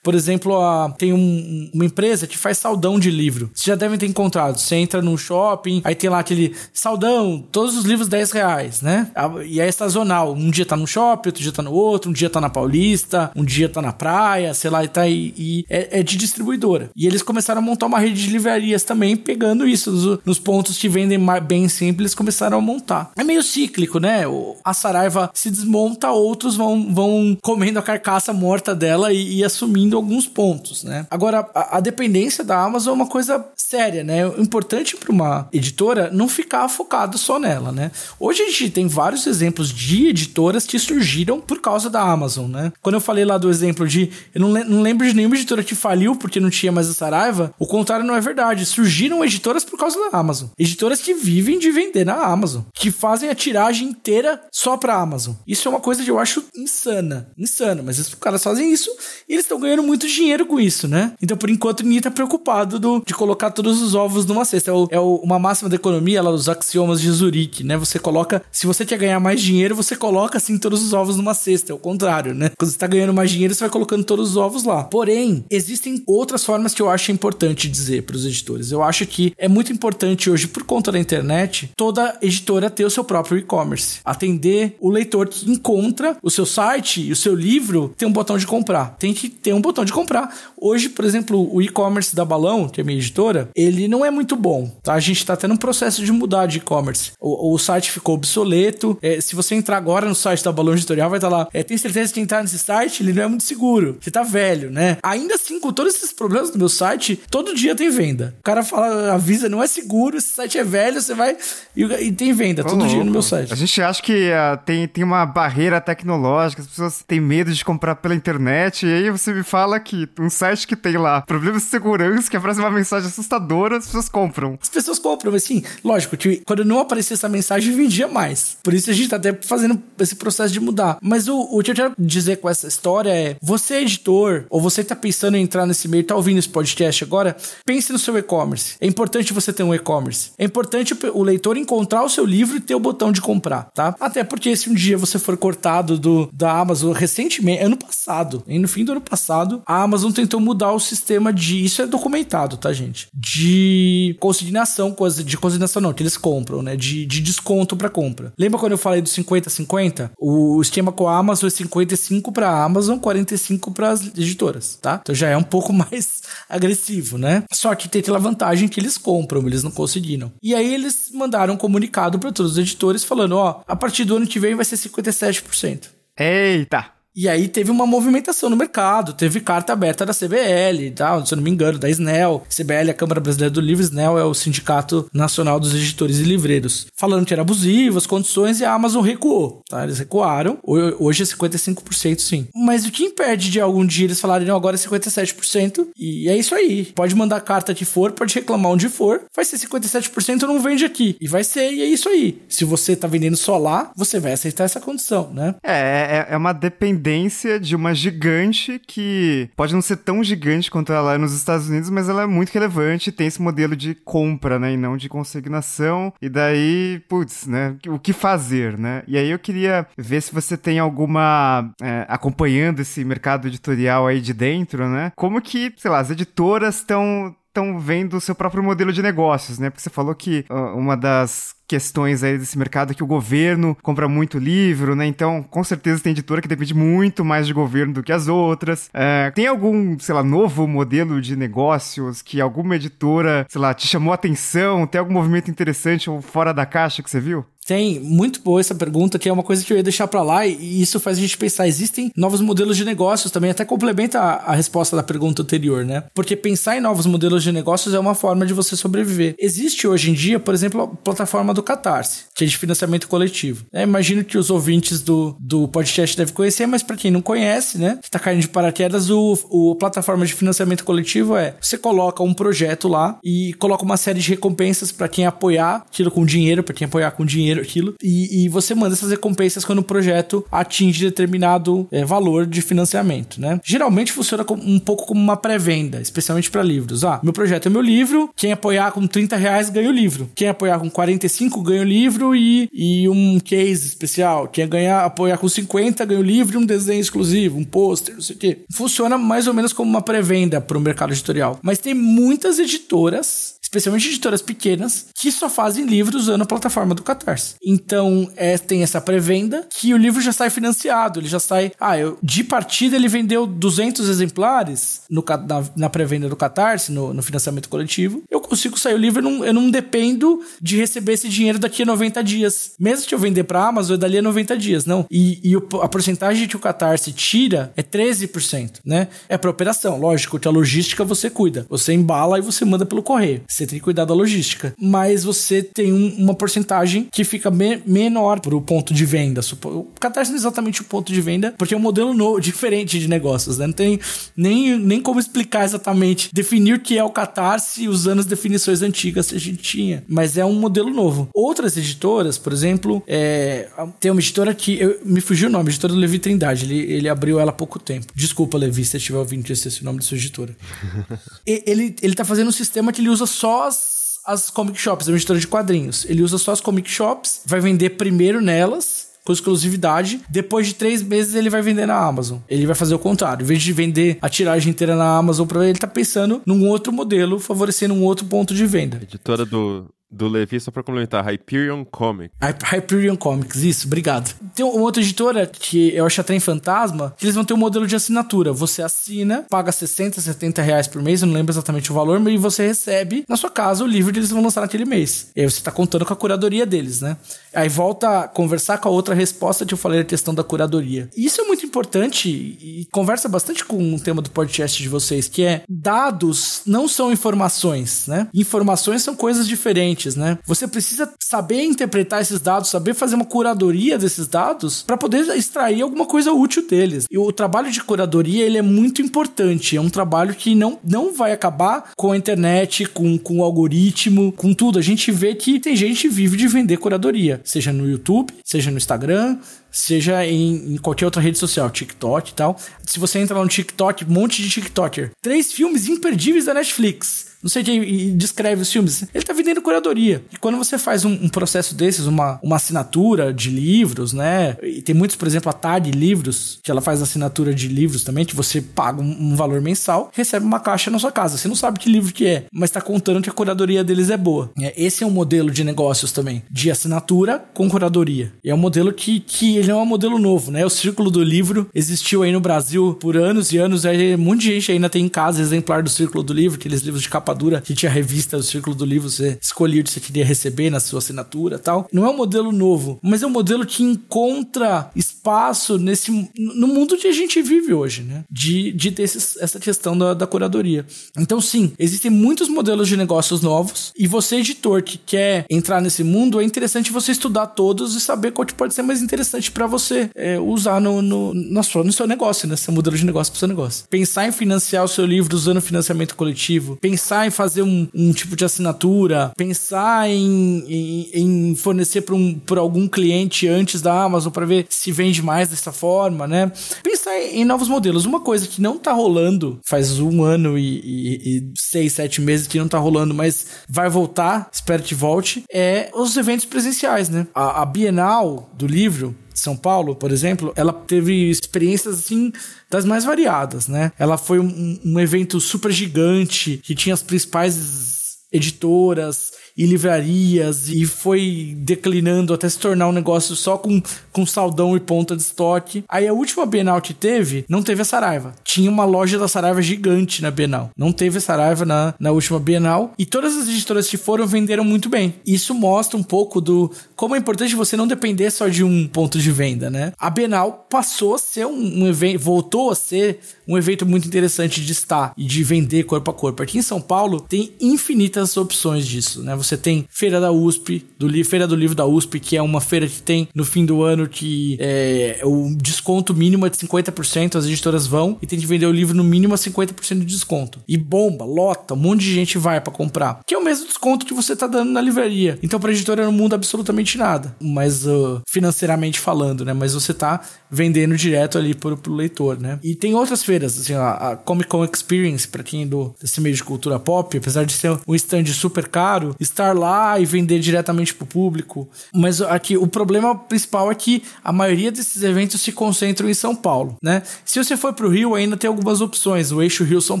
Por exemplo, a, tem um, uma empresa que faz saldão de livro. Vocês já devem ter encontrado. Você entra num shopping, aí tem lá aquele saldão, todos os livros 10 reais, né? E é estacional. Um dia tá no shopping, outro dia tá no outro, um dia tá na Paulista, um dia tá na praia, sei lá, e tá aí. E é, é de distribuidora. E eles começaram a montar uma rede de livrarias também, pegando isso nos, nos pontos que vendem bem simples, começaram a montar. É meio cíclico, né? A Saraiva se desmonta, outros vão, vão comendo a carcaça morta dela e, e assumindo alguns pontos, né? Agora, a, a dependência da Amazon é uma coisa séria, né? O importante para uma editora não ficar focado só nela, né? Hoje a gente tem vários exemplos de editoras que surgiram por causa da Amazon, né? Quando eu falei lá do exemplo de. Eu não, não lembro de nenhuma editora que faliu porque não tinha mais a Saraiva, o contrário não é verdade. Surgiram editoras por causa da Amazon. Editoras que vivem de vender na Amazon, que fazem a tiragem inteira só pra Amazon. Isso é uma coisa que eu acho insana. Insana, mas os caras fazem isso e eles estão ganhando ganhando muito dinheiro com isso, né? Então, por enquanto, ninguém tá preocupado do, de colocar todos os ovos numa cesta. É, o, é o, uma máxima da economia, lá dos axiomas de Zurique, né? Você coloca, se você quer ganhar mais dinheiro, você coloca, assim, todos os ovos numa cesta. É o contrário, né? Quando você tá ganhando mais dinheiro, você vai colocando todos os ovos lá. Porém, existem outras formas que eu acho importante dizer para os editores. Eu acho que é muito importante hoje, por conta da internet, toda editora ter o seu próprio e-commerce. Atender o leitor que encontra o seu site e o seu livro, tem um botão de comprar. Tem que ter um botão de comprar. Hoje, por exemplo, o e-commerce da Balão, que é minha editora, ele não é muito bom, tá? A gente tá tendo um processo de mudar de e-commerce. O, o, site ficou obsoleto. É, se você entrar agora no site da Balão Editorial, vai estar tá lá. É, tem certeza que entrar nesse site, ele não é muito seguro. Você tá velho, né? Ainda assim, com todos esses problemas do meu site, todo dia tem venda. O cara fala, avisa, não é seguro, esse site é velho, você vai e, e tem venda todo dia no meu site. A gente acha que uh, tem, tem uma barreira tecnológica, as pessoas têm medo de comprar pela internet, e aí você me fala que um site que tem lá problemas de segurança, que aparece uma mensagem assustadora, as pessoas compram. As pessoas compram, mas sim, lógico, que quando não aparecia essa mensagem, vendia mais. Por isso a gente tá até fazendo esse processo de mudar. Mas o, o que eu quero dizer com essa história é: você é editor, ou você tá pensando em entrar nesse meio, tá ouvindo esse podcast agora, pense no seu e-commerce. É importante você ter um e-commerce. É importante o leitor encontrar o seu livro e ter o botão de comprar, tá? Até porque se um dia você for cortado do, da Amazon recentemente, ano passado, no fim do ano passado, a Amazon tentou mudar o sistema de. Isso é documentado, tá, gente? De consignação, coisa de consignação não, que eles compram, né? De, de desconto para compra. Lembra quando eu falei do 50-50? O esquema com a Amazon é 55 para Amazon, 45 para as editoras, tá? Então já é um pouco mais agressivo, né? Só que tem aquela vantagem que eles compram, eles não conseguiram. E aí eles mandaram um comunicado para todos os editores falando, ó, a partir do ano que vem vai ser 57%. Eita! E aí teve uma movimentação no mercado, teve carta aberta da CBL tal, se eu não me engano, da SNEL. CBL, a Câmara Brasileira do Livro, SNEL é o Sindicato Nacional dos Editores e Livreiros. Falando que era abusivo, as condições, e a Amazon recuou, tá? Eles recuaram. Hoje é 55% sim. Mas o que impede de algum dia eles falarem, não, agora é 57%, e é isso aí. Pode mandar carta que for, pode reclamar onde for, vai ser 57%, não vende aqui. E vai ser, e é isso aí. Se você tá vendendo só lá, você vai aceitar essa condição, né? É, é, é uma dependência tendência de uma gigante que pode não ser tão gigante quanto ela é nos Estados Unidos, mas ela é muito relevante, tem esse modelo de compra, né, e não de consignação. E daí, putz, né, o que fazer, né? E aí eu queria ver se você tem alguma é, acompanhando esse mercado editorial aí de dentro, né? Como que, sei lá, as editoras estão estão vendo o seu próprio modelo de negócios, né? Porque você falou que uh, uma das questões aí desse mercado que o governo compra muito livro, né? Então, com certeza tem editora que depende muito mais de governo do que as outras. É, tem algum, sei lá, novo modelo de negócios que alguma editora, sei lá, te chamou a atenção? Tem algum movimento interessante ou fora da caixa que você viu? Tem, muito boa essa pergunta, que é uma coisa que eu ia deixar para lá, e isso faz a gente pensar, existem novos modelos de negócios também, até complementa a, a, resposta da pergunta anterior, né? Porque pensar em novos modelos de negócios é uma forma de você sobreviver. Existe hoje em dia, por exemplo, a plataforma do Catarse, que é de financiamento coletivo. É, imagino que os ouvintes do, do podcast devem conhecer, mas para quem não conhece, né, que tá caindo de paraquedas, o, o plataforma de financiamento coletivo é, você coloca um projeto lá e coloca uma série de recompensas para quem apoiar, tira com dinheiro, para quem apoiar com dinheiro aquilo. E, e, você manda essas recompensas quando o projeto atinge determinado é, valor de financiamento, né? Geralmente funciona como, um pouco como uma pré-venda, especialmente para livros. Ah, meu projeto é meu livro, quem apoiar com 30 reais ganha o livro. Quem apoiar com 45 ganha o livro e, e um case especial. Quem ganhar, apoiar com 50 ganha o livro e um desenho exclusivo, um pôster, não sei o quê. Funciona mais ou menos como uma pré-venda para o mercado editorial. Mas tem muitas editoras especialmente editoras pequenas, que só fazem livros usando a plataforma do Catarse. Então, é, tem essa pré-venda que o livro já sai financiado, ele já sai... Ah, eu, de partida ele vendeu 200 exemplares no, na, na pré-venda do Catarse, no, no, financiamento coletivo. Eu consigo sair o livro, eu não, eu não dependo de receber esse dinheiro daqui a 90 dias. Mesmo que eu vender pra Amazon, é dali a 90 dias, não. E, e a porcentagem que o Catarse tira é 13%, né? É pra operação, lógico que a logística você cuida. Você embala e você manda pelo correio Você tem que cuidar da logística. Mas você tem um, uma porcentagem que fica me, menor pro ponto de venda. O Catarse não é exatamente o ponto de venda, porque é um modelo novo, diferente de negócios, né? Não tem nem, nem como explicar exatamente, definir o que é o Catarse usando as definições antigas que a gente tinha. Mas é um modelo novo. Outras editoras, por exemplo, é, tem uma editora que. Eu, me fugiu o nome, editora do Levi Trindade. Ele, ele abriu ela há pouco tempo. Desculpa, Levi, se estiver ouvindo esse nome da sua editora. ele, ele tá fazendo um sistema que ele usa só as as comic shops, é uma editora de quadrinhos. Ele usa só as comic shops, vai vender primeiro nelas com exclusividade. Depois de três meses ele vai vender na Amazon. Ele vai fazer o contrário. Em vez de vender a tiragem inteira na Amazon ele, tá pensando num outro modelo, favorecendo um outro ponto de venda. Editora do do Levi, só pra complementar, Hyperion Comics. Hyperion Comics, isso, obrigado. Tem uma outra editora que eu acho a Trem Fantasma, que eles vão ter um modelo de assinatura. Você assina, paga 60, 70 reais por mês, eu não lembro exatamente o valor, mas você recebe na sua casa o livro que eles vão lançar naquele mês. E aí você tá contando com a curadoria deles, né? Aí volta a conversar com a outra resposta que eu falei, a questão da curadoria. Isso é muito importante e conversa bastante com o tema do podcast de vocês, que é dados não são informações, né? Informações são coisas diferentes né? Você precisa saber interpretar esses dados, saber fazer uma curadoria desses dados para poder extrair alguma coisa útil deles. E o trabalho de curadoria, ele é muito importante. É um trabalho que não, não vai acabar com a internet, com, com o algoritmo, com tudo. A gente vê que tem gente que vive de vender curadoria, seja no YouTube, seja no Instagram, seja em, em, qualquer outra rede social, TikTok e tal. Se você entra no TikTok, um monte de TikToker. Três filmes imperdíveis da Netflix não sei quem descreve os filmes. Ele tá vendendo curadoria. E quando você faz um, um, processo desses, uma, uma assinatura de livros, né? E tem muitos, por exemplo, a Tag Livros, que ela faz assinatura de livros também, que você paga um, um, valor mensal, recebe uma caixa na sua casa. Você não sabe que livro que é, mas tá contando que a curadoria deles é boa. É, esse é um modelo de negócios também, de assinatura com curadoria. E é um modelo que, que ele é um modelo novo, né? O Círculo do Livro existiu aí no Brasil por anos e anos. Aí um monte de gente ainda tem em casa exemplar do Círculo do Livro, aqueles livros de capa capa dura que tinha revista do Círculo do Livro, você escolhia o que você queria receber na sua assinatura tal. Não é um modelo novo, mas é um modelo que encontra espaço nesse no mundo que a gente vive hoje, né? De, de ter esses, essa questão da, da curadoria. Então, sim, existem muitos modelos de negócios novos e você, editor, que quer entrar nesse mundo, é interessante você estudar todos e saber qual que pode ser mais interessante para você é, usar no, no, no, seu, no seu negócio, né? Seu modelo de negócio para seu negócio. Pensar em financiar o seu livro usando financiamento coletivo, pensar pensar em fazer um, um tipo de assinatura, pensar em, em, em fornecer para um, algum cliente antes da Amazon para ver se vende mais dessa forma, né? Pensar em, em, novos modelos. Uma coisa que não tá rolando faz um ano e, e, e seis, sete meses que não tá rolando, mas vai voltar, espero que volte, é os eventos presenciais, né? A, a Bienal do livro são Paulo, por exemplo, ela teve experiências assim das mais variadas, né? Ela foi um, um evento super gigante que tinha as principais editoras e livrarias e foi declinando até se tornar um negócio só com, com saldão e ponta de estoque. Aí a última Bienal que teve, não teve a Saraiva. Tinha uma loja da Saraiva gigante na Bienal. Não teve a Saraiva na, na última Bienal e todas as editoras que foram venderam muito bem. Isso mostra um pouco do como é importante você não depender só de um ponto de venda, né? A Bienal passou a ser um, um evento, voltou a ser um evento muito interessante de estar e de vender corpo a corpo. Aqui em São Paulo tem infinitas opções disso, né? Você tem Feira da USP, do Feira do Livro da USP, que é uma feira que tem no fim do ano que é, o desconto mínimo é de 50%, as editoras vão e tem que vender o livro no mínimo a 50% de desconto. E bomba, lota, um monte de gente vai para comprar. Que é o mesmo desconto que você tá dando na livraria. Então pra editora não muda absolutamente nada, mas uh, financeiramente falando, né? Mas você tá vendendo direto ali pro, pro leitor, né? E tem outras feiras assim, a, a Comic Con Experience, para quem é do, desse meio de cultura pop, apesar de ser um stand super caro, estar lá e vender diretamente pro público. Mas aqui, o problema principal é que a maioria desses eventos se concentram em São Paulo, né? Se você for pro Rio, ainda tem algumas opções, o eixo Rio-São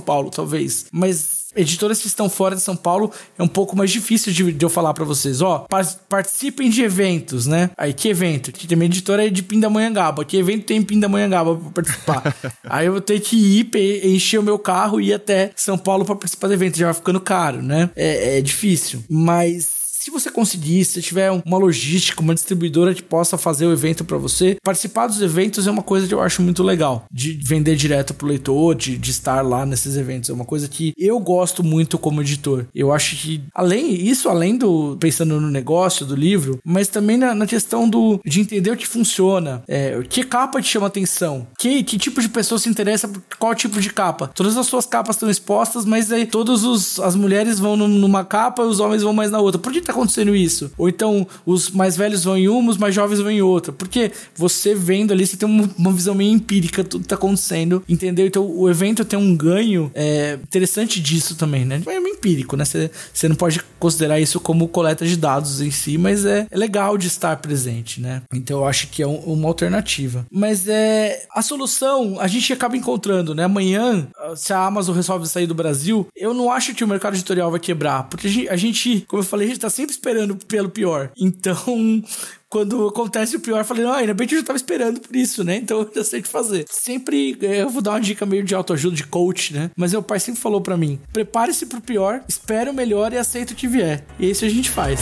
Paulo, talvez. Mas editoras que estão fora de São Paulo é um pouco mais difícil de, de eu falar para vocês. Ó, participem de eventos, né? Aí, que evento? Que tem editora é de Pindamonhangaba. Que evento tem em Pindamonhangaba pra participar? Aí eu vou ter que ir, encher o meu carro e ir até São Paulo para participar do evento. Já vai ficando caro, né? É, é difícil. Mas se você conseguir, se tiver uma logística, uma distribuidora que possa fazer o evento para você, participar dos eventos é uma coisa que eu acho muito legal. De vender direto pro leitor, de, de estar lá nesses eventos. É uma coisa que eu gosto muito como editor. Eu acho que, além isso, além do pensando no negócio do livro, mas também na, na questão do de entender o que funciona. É, que capa te chama atenção? Que, que tipo de pessoa se interessa por qual tipo de capa? Todas as suas capas estão expostas, mas aí todas as mulheres vão numa capa e os homens vão mais na outra. Por que tá acontecendo isso? Ou então os mais velhos vão em uma, os mais jovens vão em outra. Porque você vendo ali, você tem uma, visão meio empírica, tudo tá acontecendo, entendeu? Então o evento tem um ganho é, interessante disso também, né? É meio empírico, né? Você não pode considerar isso como coleta de dados em si, mas é, é legal de estar presente, né? Então eu acho que é um, uma alternativa. Mas é a solução a gente acaba encontrando, né? Amanhã, se a Amazon resolve sair do Brasil, eu não acho que o mercado editorial vai quebrar, porque a gente, a gente como eu falei, a gente tá sempre esperando pelo pior. Então, quando acontece o pior, eu falei, ah, ainda bem que eu já tava esperando por isso, né? Então eu já sei o que fazer. Sempre, é, eu vou dar uma dica meio de autoajuda, de coach, né? Mas meu pai sempre falou para mim: prepare-se pro pior, espere o melhor e aceita o que vier. E é isso a gente faz.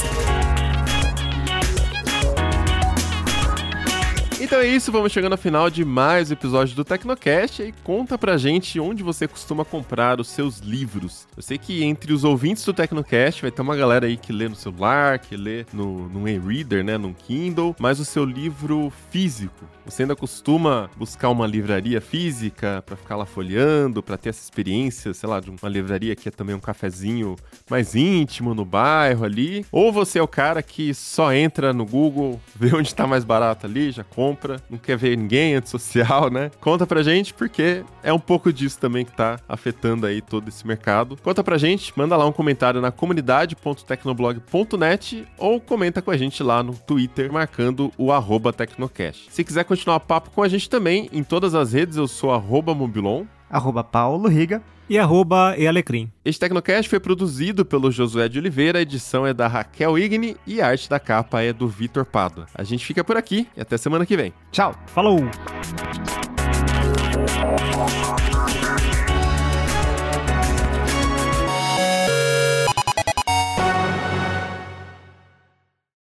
Então é isso, vamos chegando ao final de mais um episódio do Tecnocast. E conta pra gente onde você costuma comprar os seus livros. Eu sei que entre os ouvintes do Tecnocast vai ter uma galera aí que lê no celular, que lê no, no e-reader, né, no Kindle, mas o seu livro físico. Você ainda costuma buscar uma livraria física para ficar lá folheando, para ter essa experiência, sei lá, de uma livraria que é também um cafezinho mais íntimo no bairro ali? Ou você é o cara que só entra no Google, vê onde tá mais barato ali, já compra compra, não quer ver ninguém antissocial, né? Conta pra gente, porque é um pouco disso também que tá afetando aí todo esse mercado. Conta pra gente, manda lá um comentário na comunidade.tecnoblog.net ou comenta com a gente lá no Twitter, marcando o arroba. Se quiser continuar papo com a gente também, em todas as redes eu sou arroba Mobilon, arroba Paulo Riga e arroba Ealecrim. Este Tecnocast foi produzido pelo Josué de Oliveira, a edição é da Raquel Igni e a arte da capa é do Vitor Pádua. A gente fica por aqui e até semana que vem. Tchau. Falou!